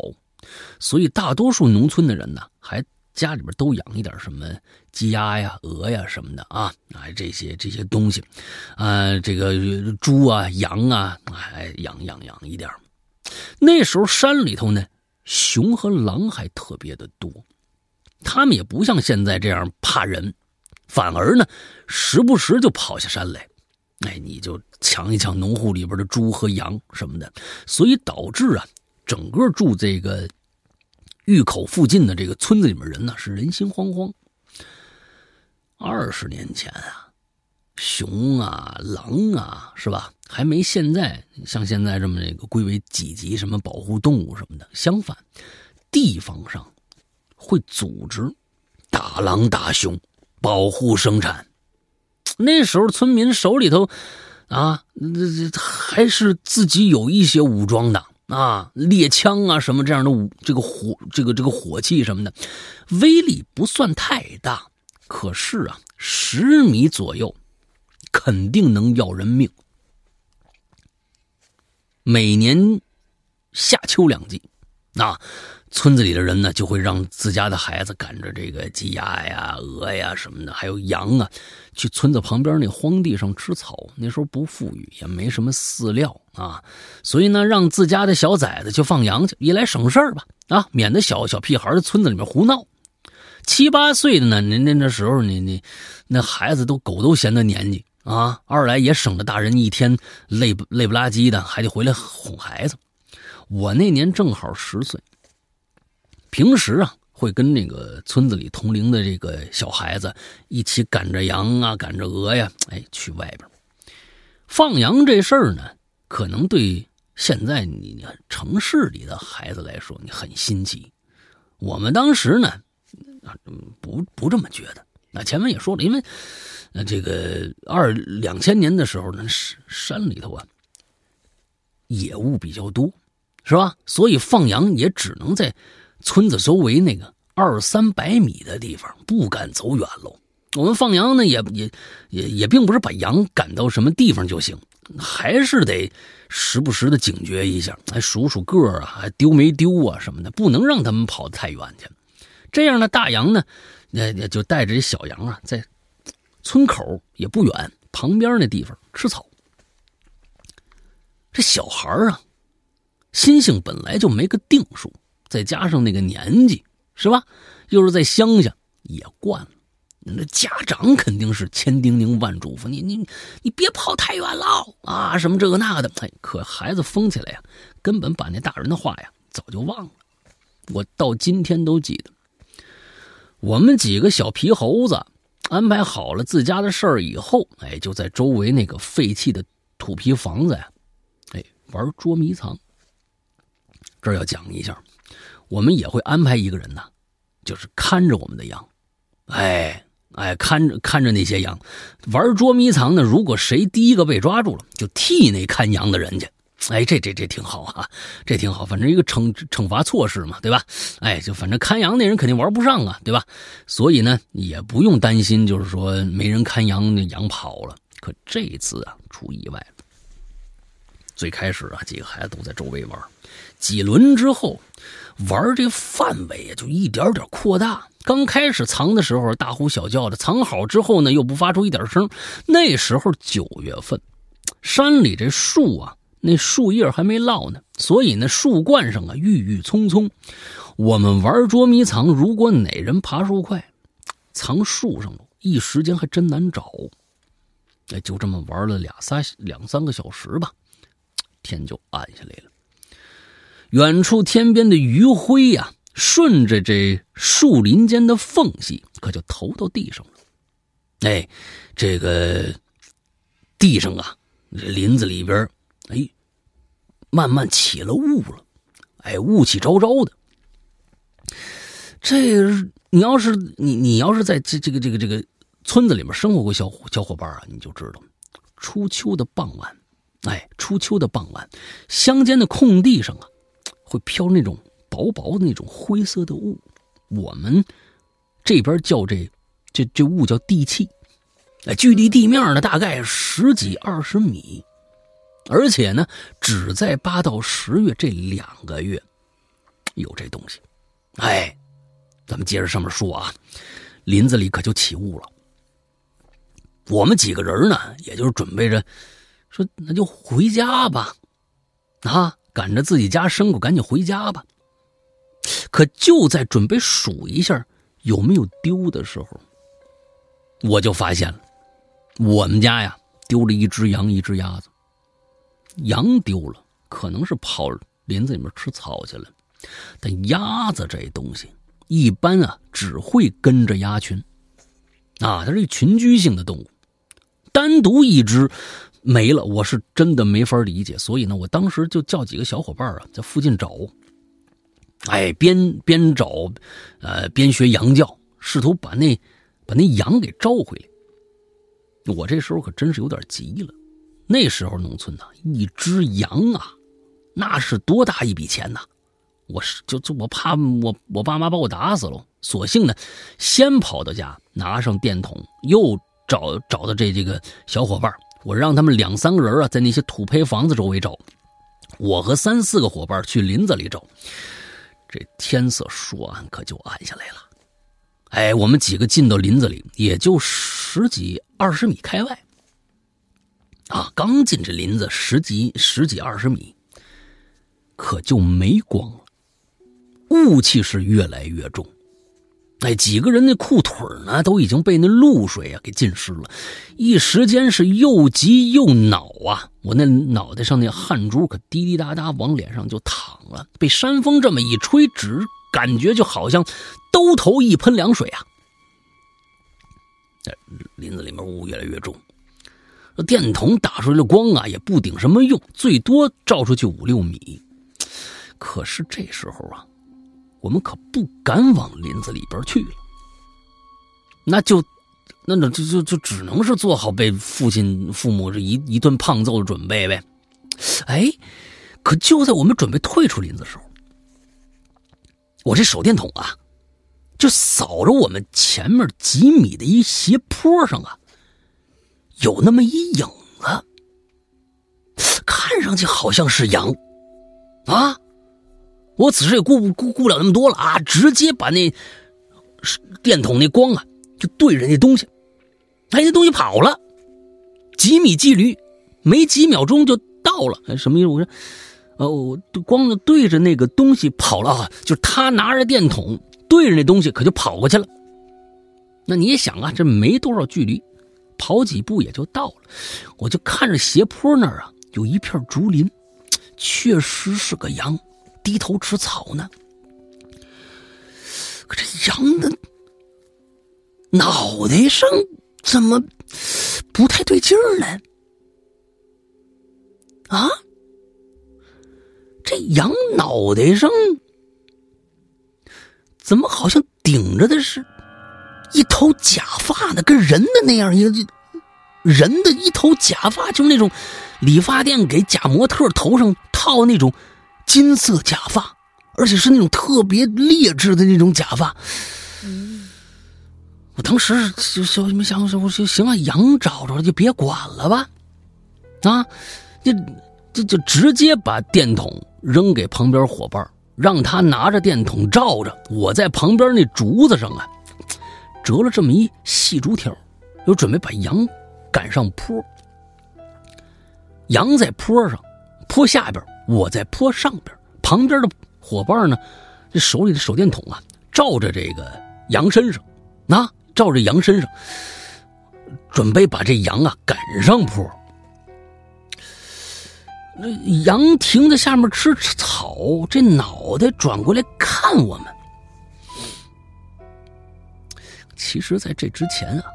所以大多数农村的人呢，还家里边都养一点什么鸡鸭呀、鹅呀什么的啊，哎，这些这些东西，啊、这个猪啊、羊啊，哎，养养养一点那时候山里头呢，熊和狼还特别的多，他们也不像现在这样怕人，反而呢，时不时就跑下山来，哎，你就抢一抢农户里边的猪和羊什么的，所以导致啊，整个住这个峪口附近的这个村子里面人呢是人心惶惶。二十年前啊，熊啊、狼啊，是吧？还没现在像现在这么这个归为几级什么保护动物什么的。相反，地方上会组织打狼打熊，保护生产。那时候村民手里头啊，这这还是自己有一些武装的啊，猎枪啊什么这样的武，这个火这个这个火器什么的，威力不算太大，可是啊，十米左右肯定能要人命。每年夏秋两季，啊，村子里的人呢就会让自家的孩子赶着这个鸡鸭呀、鹅呀什么的，还有羊啊，去村子旁边那荒地上吃草。那时候不富裕，也没什么饲料啊，所以呢，让自家的小崽子去放羊去，一来省事儿吧，啊，免得小小屁孩在村子里面胡闹。七八岁的呢，您那那时候你你那孩子都狗都嫌的年纪啊，二来也省得大人一天累不累不拉几的，还得回来哄孩子。我那年正好十岁，平时啊会跟那个村子里同龄的这个小孩子一起赶着羊啊，赶着鹅呀，哎，去外边放羊这事儿呢，可能对现在你城市里的孩子来说，你很新奇。我们当时呢，不不这么觉得。那前面也说了，因为呃，这个二两千年的时候呢，山里头啊，野物比较多，是吧？所以放羊也只能在村子周围那个二三百米的地方，不敢走远喽。我们放羊呢，也也也也并不是把羊赶到什么地方就行，还是得时不时的警觉一下，还数数个啊，还丢没丢啊什么的，不能让他们跑得太远去。这样呢，大羊呢，也也就带着这小羊啊，在村口也不远旁边那地方吃草。这小孩啊，心性本来就没个定数，再加上那个年纪，是吧？又是在乡下，也惯了。那家长肯定是千叮咛万嘱咐，你你你别跑太远了啊，什么这个那个的。哎，可孩子疯起来呀，根本把那大人的话呀早就忘了。我到今天都记得，我们几个小皮猴子安排好了自家的事儿以后，哎，就在周围那个废弃的土坯房子呀，哎，玩捉迷藏。这儿要讲一下，我们也会安排一个人呐，就是看着我们的羊，哎。哎，看着看着那些羊玩捉迷藏呢。如果谁第一个被抓住了，就替那看羊的人去。哎，这这这挺好啊，这挺好。反正一个惩惩罚措施嘛，对吧？哎，就反正看羊那人肯定玩不上啊，对吧？所以呢，也不用担心，就是说没人看羊，那羊跑了。可这次啊，出意外了。最开始啊，几个孩子都在周围玩，几轮之后，玩这范围啊，就一点点扩大。刚开始藏的时候大呼小叫的，藏好之后呢又不发出一点声。那时候九月份，山里这树啊，那树叶还没落呢，所以呢树冠上啊郁郁葱葱。我们玩捉迷藏，如果哪人爬树快，藏树上了，一时间还真难找。哎，就这么玩了俩仨两三个小时吧，天就暗下来了。远处天边的余晖呀。顺着这树林间的缝隙，可就投到地上了。哎，这个地上啊，这林子里边，哎，慢慢起了雾了。哎，雾气昭昭的。这你要是你你要是在这这个这个这个村子里面生活过小小伙伴啊，你就知道，初秋的傍晚，哎，初秋的傍晚，乡间的空地上啊，会飘那种。薄薄的那种灰色的雾，我们这边叫这这这雾叫地气，哎，距离地面呢大概十几二十米，而且呢只在八到十月这两个月有这东西。哎，咱们接着上面说啊，林子里可就起雾了。我们几个人呢，也就是准备着说那就回家吧，啊，赶着自己家牲口赶紧回家吧。可就在准备数一下有没有丢的时候，我就发现了，我们家呀丢了一只羊，一只鸭子。羊丢了，可能是跑林子里面吃草去了。但鸭子这东西，一般啊只会跟着鸭群，啊，它是一群居性的动物，单独一只没了，我是真的没法理解。所以呢，我当时就叫几个小伙伴啊，在附近找。哎，边边找，呃，边学羊叫，试图把那把那羊给招回来。我这时候可真是有点急了。那时候农村呐，一只羊啊，那是多大一笔钱呐！我是就就我怕我我爸妈把我打死了，索性呢，先跑到家，拿上电筒，又找找到这这个小伙伴，我让他们两三个人啊，在那些土坯房子周围找，我和三四个伙伴去林子里找。这天色说暗可就暗下来了，哎，我们几个进到林子里，也就十几二十米开外，啊，刚进这林子十几十几二十米，可就没光了，雾气是越来越重。哎，几个人那裤腿呢，都已经被那露水啊给浸湿了，一时间是又急又恼啊！我那脑袋上那汗珠可滴滴答答往脸上就淌了，被山风这么一吹，只感觉就好像兜头一喷凉水啊！这林子里面雾越来越重，电筒打出来的光啊也不顶什么用，最多照出去五六米。可是这时候啊。我们可不敢往林子里边去了，那就，那那就就就只能是做好被父亲父母这一一顿胖揍的准备呗。哎，可就在我们准备退出林子的时候，我这手电筒啊，就扫着我们前面几米的一斜坡上啊，有那么一影子，看上去好像是羊，啊。我此时也顾不顾顾不了那么多了啊！直接把那电筒那光啊，就对着那东西，哎，那东西跑了，几米距离，没几秒钟就到了，什么意思？我说，呃，我光对着那个东西跑了啊，就他拿着电筒对着那东西，可就跑过去了。那你也想啊，这没多少距离，跑几步也就到了。我就看着斜坡那儿啊，有一片竹林，确实是个羊，低头吃草呢。可这羊的脑袋上怎么不太对劲儿呢？啊，这羊脑袋上怎么好像顶着的是一头假发呢？跟人的那样一个人的一头假发，就是那种理发店给假模特头上套那种金色假发。而且是那种特别劣质的那种假发，我当时就就没想说，我说行啊，羊找着了就别管了吧，啊，就就就直接把电筒扔给旁边伙伴，让他拿着电筒照着，我在旁边那竹子上啊，折了这么一细竹条，就准备把羊赶上坡。羊在坡上，坡下边，我在坡上边，旁边的。伙伴呢？这手里的手电筒啊，照着这个羊身上，那照着羊身上，准备把这羊啊赶上坡。那羊停在下面吃草，这脑袋转过来看我们。其实，在这之前啊，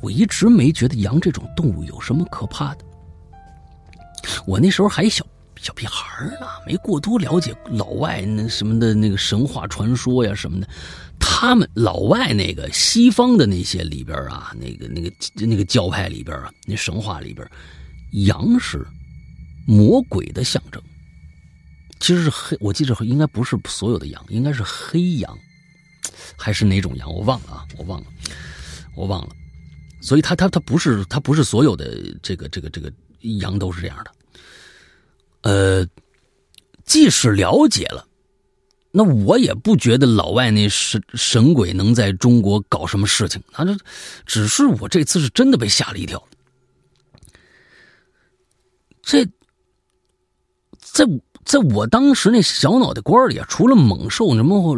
我一直没觉得羊这种动物有什么可怕的。我那时候还小。小屁孩呢，没过多了解老外那什么的那个神话传说呀什么的。他们老外那个西方的那些里边啊，那个那个那个教派里边啊，那神话里边，羊是魔鬼的象征。其实是黑，我记着应该不是所有的羊，应该是黑羊，还是哪种羊？我忘了啊，我忘了，我忘了。所以，他他他不是他不是所有的这个这个这个羊都是这样的。呃，即使了解了，那我也不觉得老外那神神鬼能在中国搞什么事情。他这只是我这次是真的被吓了一跳。这在在我当时那小脑袋瓜里啊，除了猛兽什么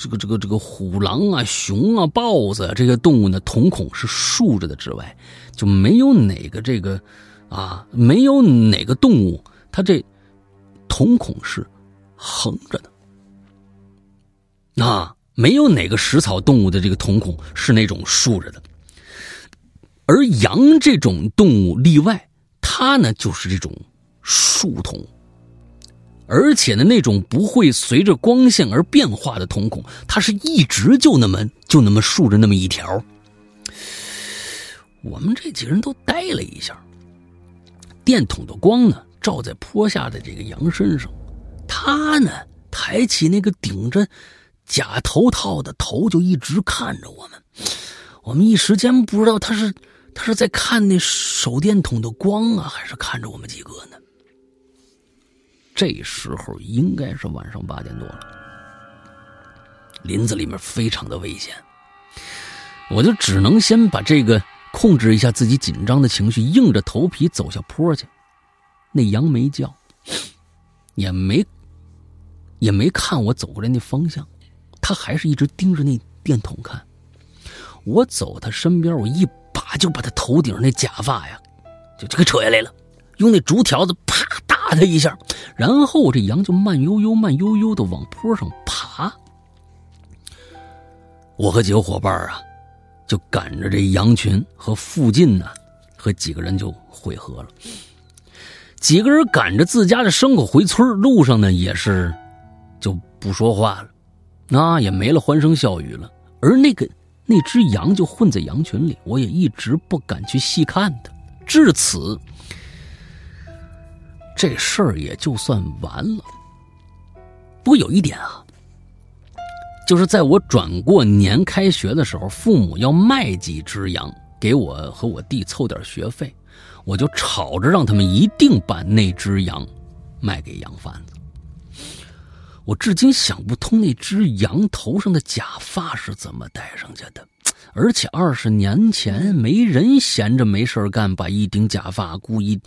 这个这个这个虎狼啊、熊啊、豹子啊这些动物呢，瞳孔是竖着的之外，就没有哪个这个啊，没有哪个动物。他这瞳孔是横着的，那没有哪个食草动物的这个瞳孔是那种竖着的，而羊这种动物例外，它呢就是这种竖瞳，而且呢那种不会随着光线而变化的瞳孔，它是一直就那么就那么竖着那么一条。我们这几个人都呆了一下，电筒的光呢？照在坡下的这个羊身上，他呢抬起那个顶着假头套的头，就一直看着我们。我们一时间不知道他是他是在看那手电筒的光啊，还是看着我们几个呢？这时候应该是晚上八点多了，林子里面非常的危险，我就只能先把这个控制一下自己紧张的情绪，硬着头皮走下坡去。那羊没叫，也没，也没看我走过来那方向，他还是一直盯着那电筒看。我走他身边，我一把就把他头顶那假发呀，就就给扯下来了，用那竹条子啪打他一下，然后这羊就慢悠悠、慢悠悠的往坡上爬。我和几个伙伴啊，就赶着这羊群和附近呢，和几个人就汇合了。几个人赶着自家的牲口回村路上呢也是就不说话了，那也没了欢声笑语了。而那个那只羊就混在羊群里，我也一直不敢去细看它。至此，这事儿也就算完了。不过有一点啊，就是在我转过年开学的时候，父母要卖几只羊给我和我弟凑点学费。我就吵着让他们一定把那只羊卖给羊贩子。我至今想不通那只羊头上的假发是怎么戴上去的。而且二十年前没人闲着没事干，把一顶假发故意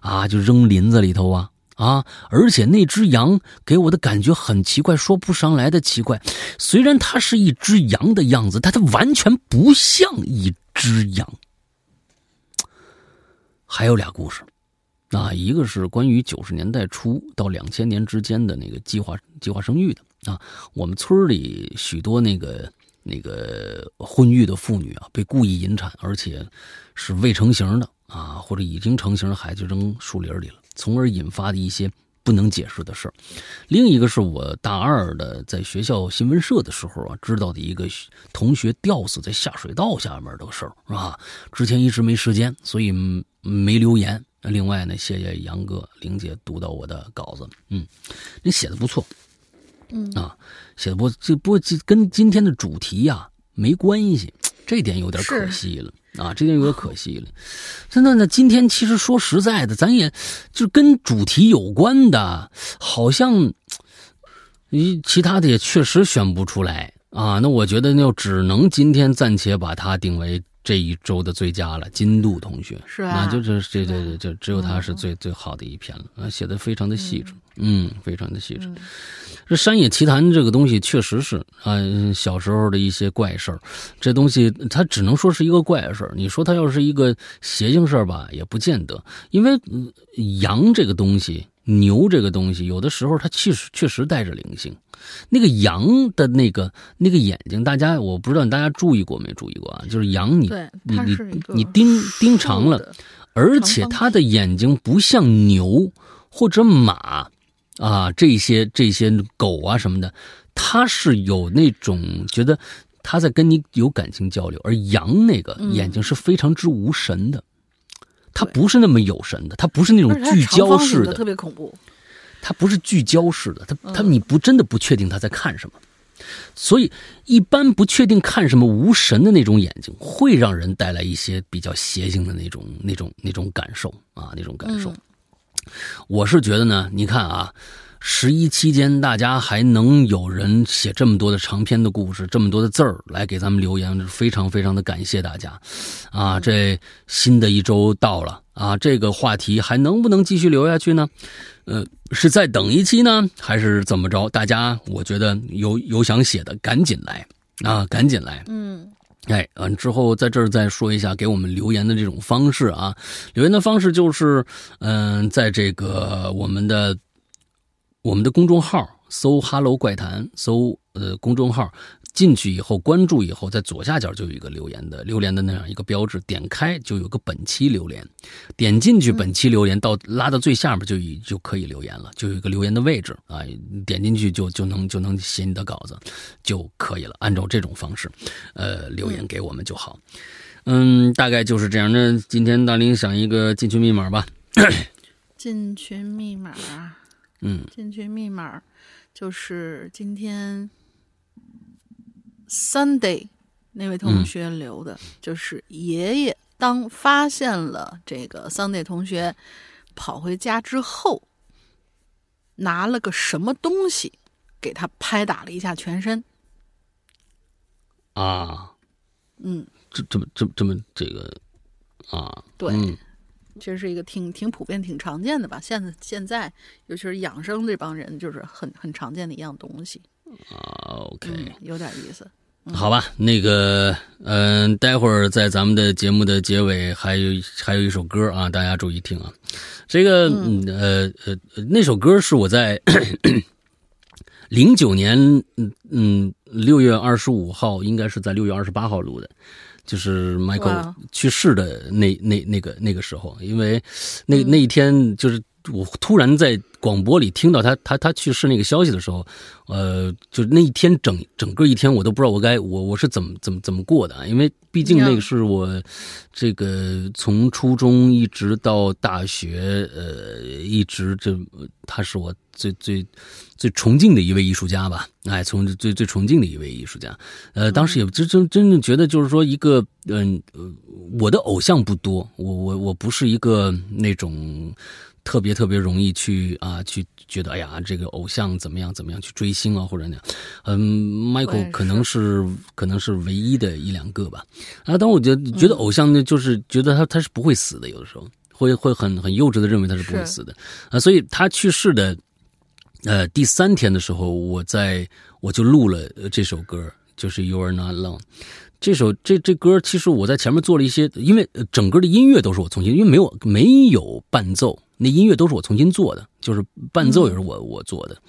啊就扔林子里头啊啊！而且那只羊给我的感觉很奇怪，说不上来的奇怪。虽然它是一只羊的样子，但它完全不像一只羊。还有俩故事，啊，一个是关于九十年代初到两千年之间的那个计划计划生育的。啊，我们村里许多那个那个婚育的妇女啊，被故意引产，而且是未成型的。啊，或者已经成型的孩子扔树林里了，从而引发的一些不能解释的事儿。另一个是我大二的在学校新闻社的时候啊，知道的一个同学吊死在下水道下面的事儿，是吧？之前一直没时间，所以。没留言。另外呢，谢谢杨哥、玲姐读到我的稿子。嗯，你写的不错。嗯啊，写的不这不跟今天的主题呀没关系，这点有点可惜了啊，这点有点可惜了。真的呢，今天其实说实在的，咱也就跟主题有关的，好像一其他的也确实选不出来啊。那我觉得就只能今天暂且把它定为。这一周的最佳了，金度同学是啊，那就是这这这就只有他是最最好的一篇了啊，写的非常的细致，嗯，非常的细致。这山野奇谈这个东西确实是啊，小时候的一些怪事儿，这东西它只能说是一个怪事儿。你说它要是一个邪性事儿吧，也不见得，因为羊这个东西。牛这个东西，有的时候它确实确实带着灵性。那个羊的那个那个眼睛，大家我不知道大家注意过没注意过啊？就是羊，你你你你盯盯长了，而且它的眼睛不像牛或者马啊这些这些狗啊什么的，它是有那种觉得它在跟你有感情交流，而羊那个眼睛是非常之无神的。它不是那么有神的，它不是那种聚焦式的，特别恐怖。它不是聚焦式的，它它你不真的不确定他在看什么，所以一般不确定看什么无神的那种眼睛，会让人带来一些比较邪性的那种那种那种感受啊，那种感受。我是觉得呢，你看啊。十一期间，大家还能有人写这么多的长篇的故事，这么多的字儿来给咱们留言，非常非常的感谢大家，啊，这新的一周到了啊，这个话题还能不能继续留下去呢？呃，是再等一期呢，还是怎么着？大家，我觉得有有想写的，赶紧来啊，赶紧来。嗯，哎，嗯，之后在这儿再说一下给我们留言的这种方式啊，留言的方式就是，嗯，在这个我们的。我们的公众号搜 “Hello 怪谈”，搜呃公众号进去以后关注以后，在左下角就有一个留言的留言的那样一个标志，点开就有个本期留言，点进去本期留言到拉到最下面就已就可以留言了，就有一个留言的位置啊，点进去就就能就能写你的稿子就可以了，按照这种方式，呃留言给我们就好，嗯，大概就是这样。那今天大林想一个进群密码吧，进群密码。嗯，进群密码就是今天 Sunday 那位同学留的，就是爷爷当发现了这个 Sunday 同学跑回家之后，拿了个什么东西给他拍打了一下全身。啊，嗯，这这么这这么这个啊，对。这是一个挺挺普遍、挺常见的吧？现在现在，尤其是养生这帮人，就是很很常见的一样东西。啊，OK，有点意思。好吧，那个，嗯，待会儿在咱们的节目的结尾还有还有一首歌啊，大家注意听啊。这个，呃呃，那首歌是我在 零九年，嗯嗯，六月二十五号，应该是在六月二十八号录的。就是 Michael 去世的那那那个那个时候，因为那那一天就是我突然在广播里听到他他他去世那个消息的时候，呃，就那一天整整个一天我都不知道我该我我是怎么怎么怎么过的，因为毕竟那个是我这个从初中一直到大学，呃，一直这他是我最最最崇敬的一位艺术家吧？哎，从最最崇敬的一位艺术家。呃，当时也真真真正觉得，就是说一个嗯，我的偶像不多，我我我不是一个那种。特别特别容易去啊，去觉得哎呀，这个偶像怎么样怎么样去追星啊，或者那样。嗯，Michael 可能是可能是唯一的一两个吧。啊，但我觉得觉得偶像呢，就是觉得他他是不会死的，有的时候会会很很幼稚的认为他是不会死的啊。所以他去世的呃第三天的时候，我在我就录了这首歌，就是 You Are Not Alone。这首这这歌其实我在前面做了一些，因为整个的音乐都是我重新，因为没有没有伴奏。那音乐都是我重新做的，就是伴奏也是我我做的，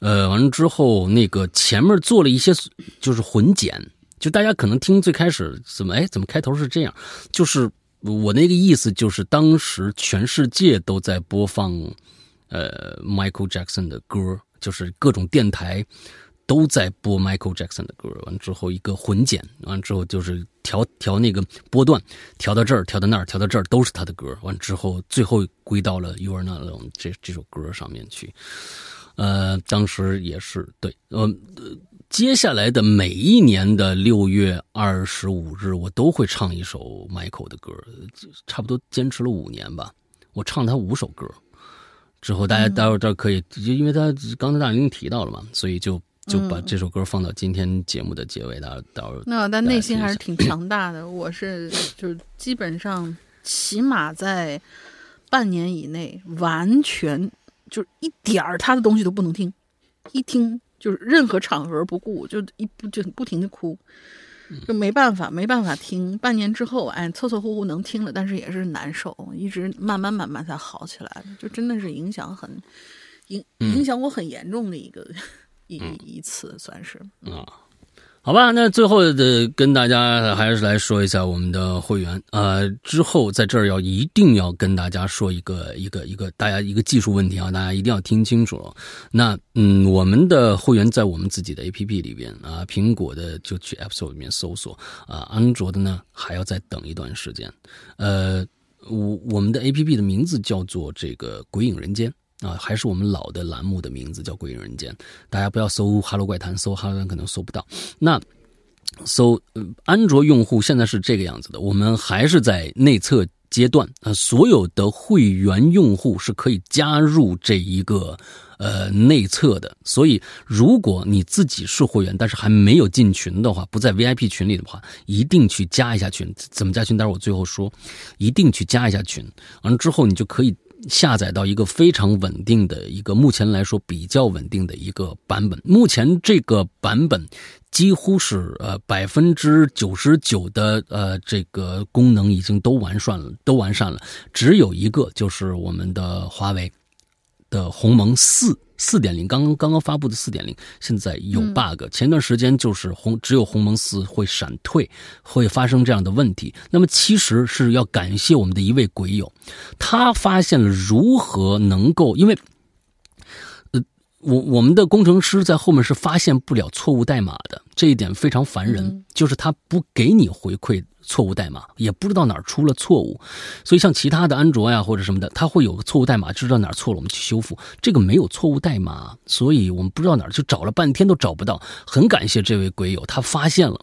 呃，完了之后那个前面做了一些就是混剪，就大家可能听最开始怎么哎怎么开头是这样，就是我那个意思就是当时全世界都在播放呃 Michael Jackson 的歌，就是各种电台。都在播 Michael Jackson 的歌，完之后一个混剪，完之后就是调调那个波段，调到这儿，调到那儿，调到这儿，都是他的歌。完之后，最后归到了 You Are Not Alone 这这首歌上面去。呃，当时也是对，呃，接下来的每一年的六月二十五日，我都会唱一首 Michael 的歌，差不多坚持了五年吧。我唱他五首歌，之后大家待会儿这可以，就因为他刚才大家已经提到了嘛，所以就。就把这首歌放到今天节目的结尾，到到那，但内心还是挺强大的。我是就是基本上起码在半年以内，完全就是一点儿他的东西都不能听，一听就是任何场合不顾，就一不就不停的哭，就没办法没办法听。半年之后，哎，凑凑合合能听了，但是也是难受，一直慢慢慢慢才好起来的，就真的是影响很影影响我很严重的一个。一一次算是啊，好吧，那最后的跟大家还是来说一下我们的会员啊，之后在这儿要一定要跟大家说一个一个一个大家一个技术问题啊，大家一定要听清楚。那嗯，我们的会员在我们自己的 A P P 里边啊，苹果的就去 App Store 里面搜索啊，安卓的呢还要再等一段时间。呃，我我们的 A P P 的名字叫做这个《鬼影人间》。啊，还是我们老的栏目的名字叫《鬼影人间》，大家不要搜《哈喽怪谈》，搜《哈喽怪谈》可能搜不到。那搜安卓用户现在是这个样子的，我们还是在内测阶段啊，所有的会员用户是可以加入这一个呃内测的。所以，如果你自己是会员，但是还没有进群的话，不在 VIP 群里的话，一定去加一下群。怎么加群？待会儿我最后说，一定去加一下群。完了之后，你就可以。下载到一个非常稳定的一个，目前来说比较稳定的一个版本。目前这个版本几乎是呃百分之九十九的呃这个功能已经都完善了，都完善了。只有一个就是我们的华为的鸿蒙四。四点零刚刚刚刚发布的四点零，现在有 bug。前段时间就是鸿只有鸿蒙四会闪退，会发生这样的问题。那么其实是要感谢我们的一位鬼友，他发现了如何能够，因为呃我我们的工程师在后面是发现不了错误代码的，这一点非常烦人，就是他不给你回馈。错误代码也不知道哪儿出了错误，所以像其他的安卓呀或者什么的，它会有个错误代码，知道哪儿错了，我们去修复。这个没有错误代码，所以我们不知道哪儿，就找了半天都找不到。很感谢这位鬼友，他发现了。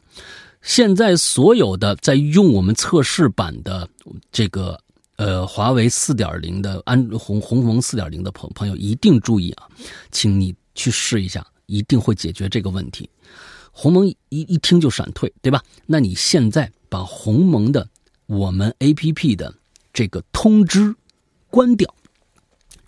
现在所有的在用我们测试版的这个呃华为四点零的安鸿鸿蒙四点零的朋朋友一定注意啊，请你去试一下，一定会解决这个问题。鸿蒙一一听就闪退，对吧？那你现在。把鸿蒙的我们 A P P 的这个通知关掉，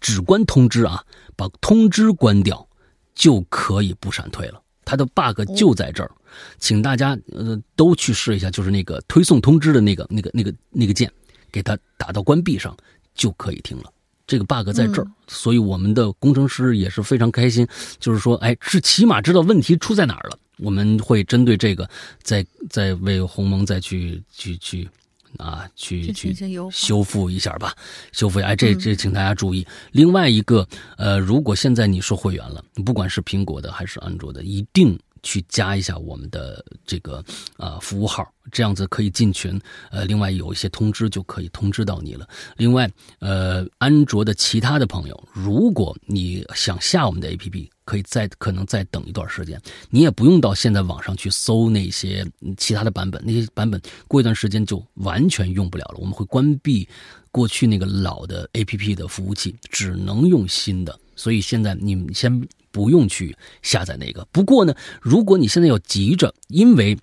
只关通知啊，把通知关掉就可以不闪退了。它的 bug 就在这儿，请大家呃都去试一下，就是那个推送通知的那个那个那个那个键，给它打到关闭上就可以听了。这个 bug 在这儿，所以我们的工程师也是非常开心，就是说，哎，是起码知道问题出在哪儿了。我们会针对这个，再再为鸿蒙再去去去啊，去去修复一下吧，修复哎，这这请大家注意。另外一个，呃，如果现在你是会员了，不管是苹果的还是安卓的，一定去加一下我们的这个啊服务号，这样子可以进群。呃，另外有一些通知就可以通知到你了。另外，呃，安卓的其他的朋友，如果你想下我们的 APP，可以再可能再等一段时间，你也不用到现在网上去搜那些其他的版本，那些版本过一段时间就完全用不了了。我们会关闭过去那个老的 APP 的服务器，只能用新的。所以现在你们先不用去下载那个。不过呢，如果你现在要急着，因为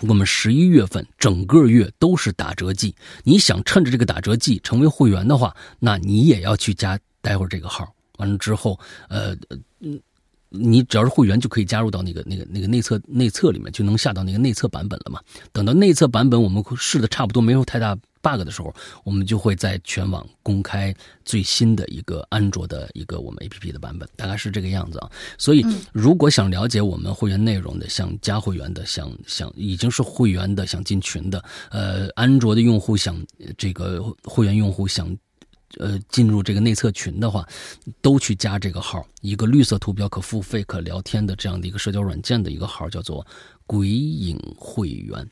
我们十一月份整个月都是打折季，你想趁着这个打折季成为会员的话，那你也要去加待会儿这个号。完了之后，呃，嗯。你只要是会员就可以加入到那个那个那个内测内测里面，就能下到那个内测版本了嘛。等到内测版本我们试的差不多没有太大 bug 的时候，我们就会在全网公开最新的一个安卓的一个我们 APP 的版本，大概是这个样子啊。所以如果想了解我们会员内容的，想加会员的，想想已经是会员的，想进群的，呃，安卓的用户想这个会员用户想。呃，进入这个内测群的话，都去加这个号，一个绿色图标可付费可聊天的这样的一个社交软件的一个号，叫做“鬼影会员”。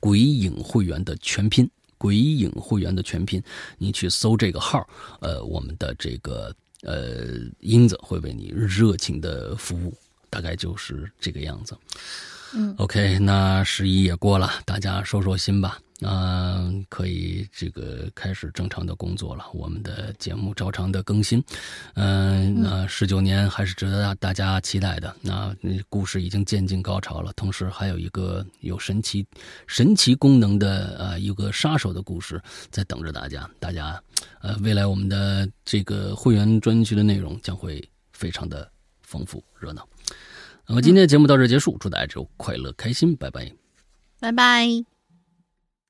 鬼影会员的全拼，鬼影会员的全拼，你去搜这个号，呃，我们的这个呃英子会为你热情的服务，大概就是这个样子。嗯，OK，那十一也过了，大家收收心吧。嗯，可以这个开始正常的工作了。我们的节目照常的更新。嗯，那十九年还是值得大家期待的。那故事已经渐进高潮了，同时还有一个有神奇、神奇功能的呃一个杀手的故事在等着大家。大家，呃，未来我们的这个会员专区的内容将会非常的丰富热闹。那么今天的节目到这结束，祝大家周快乐开心，拜拜，拜拜。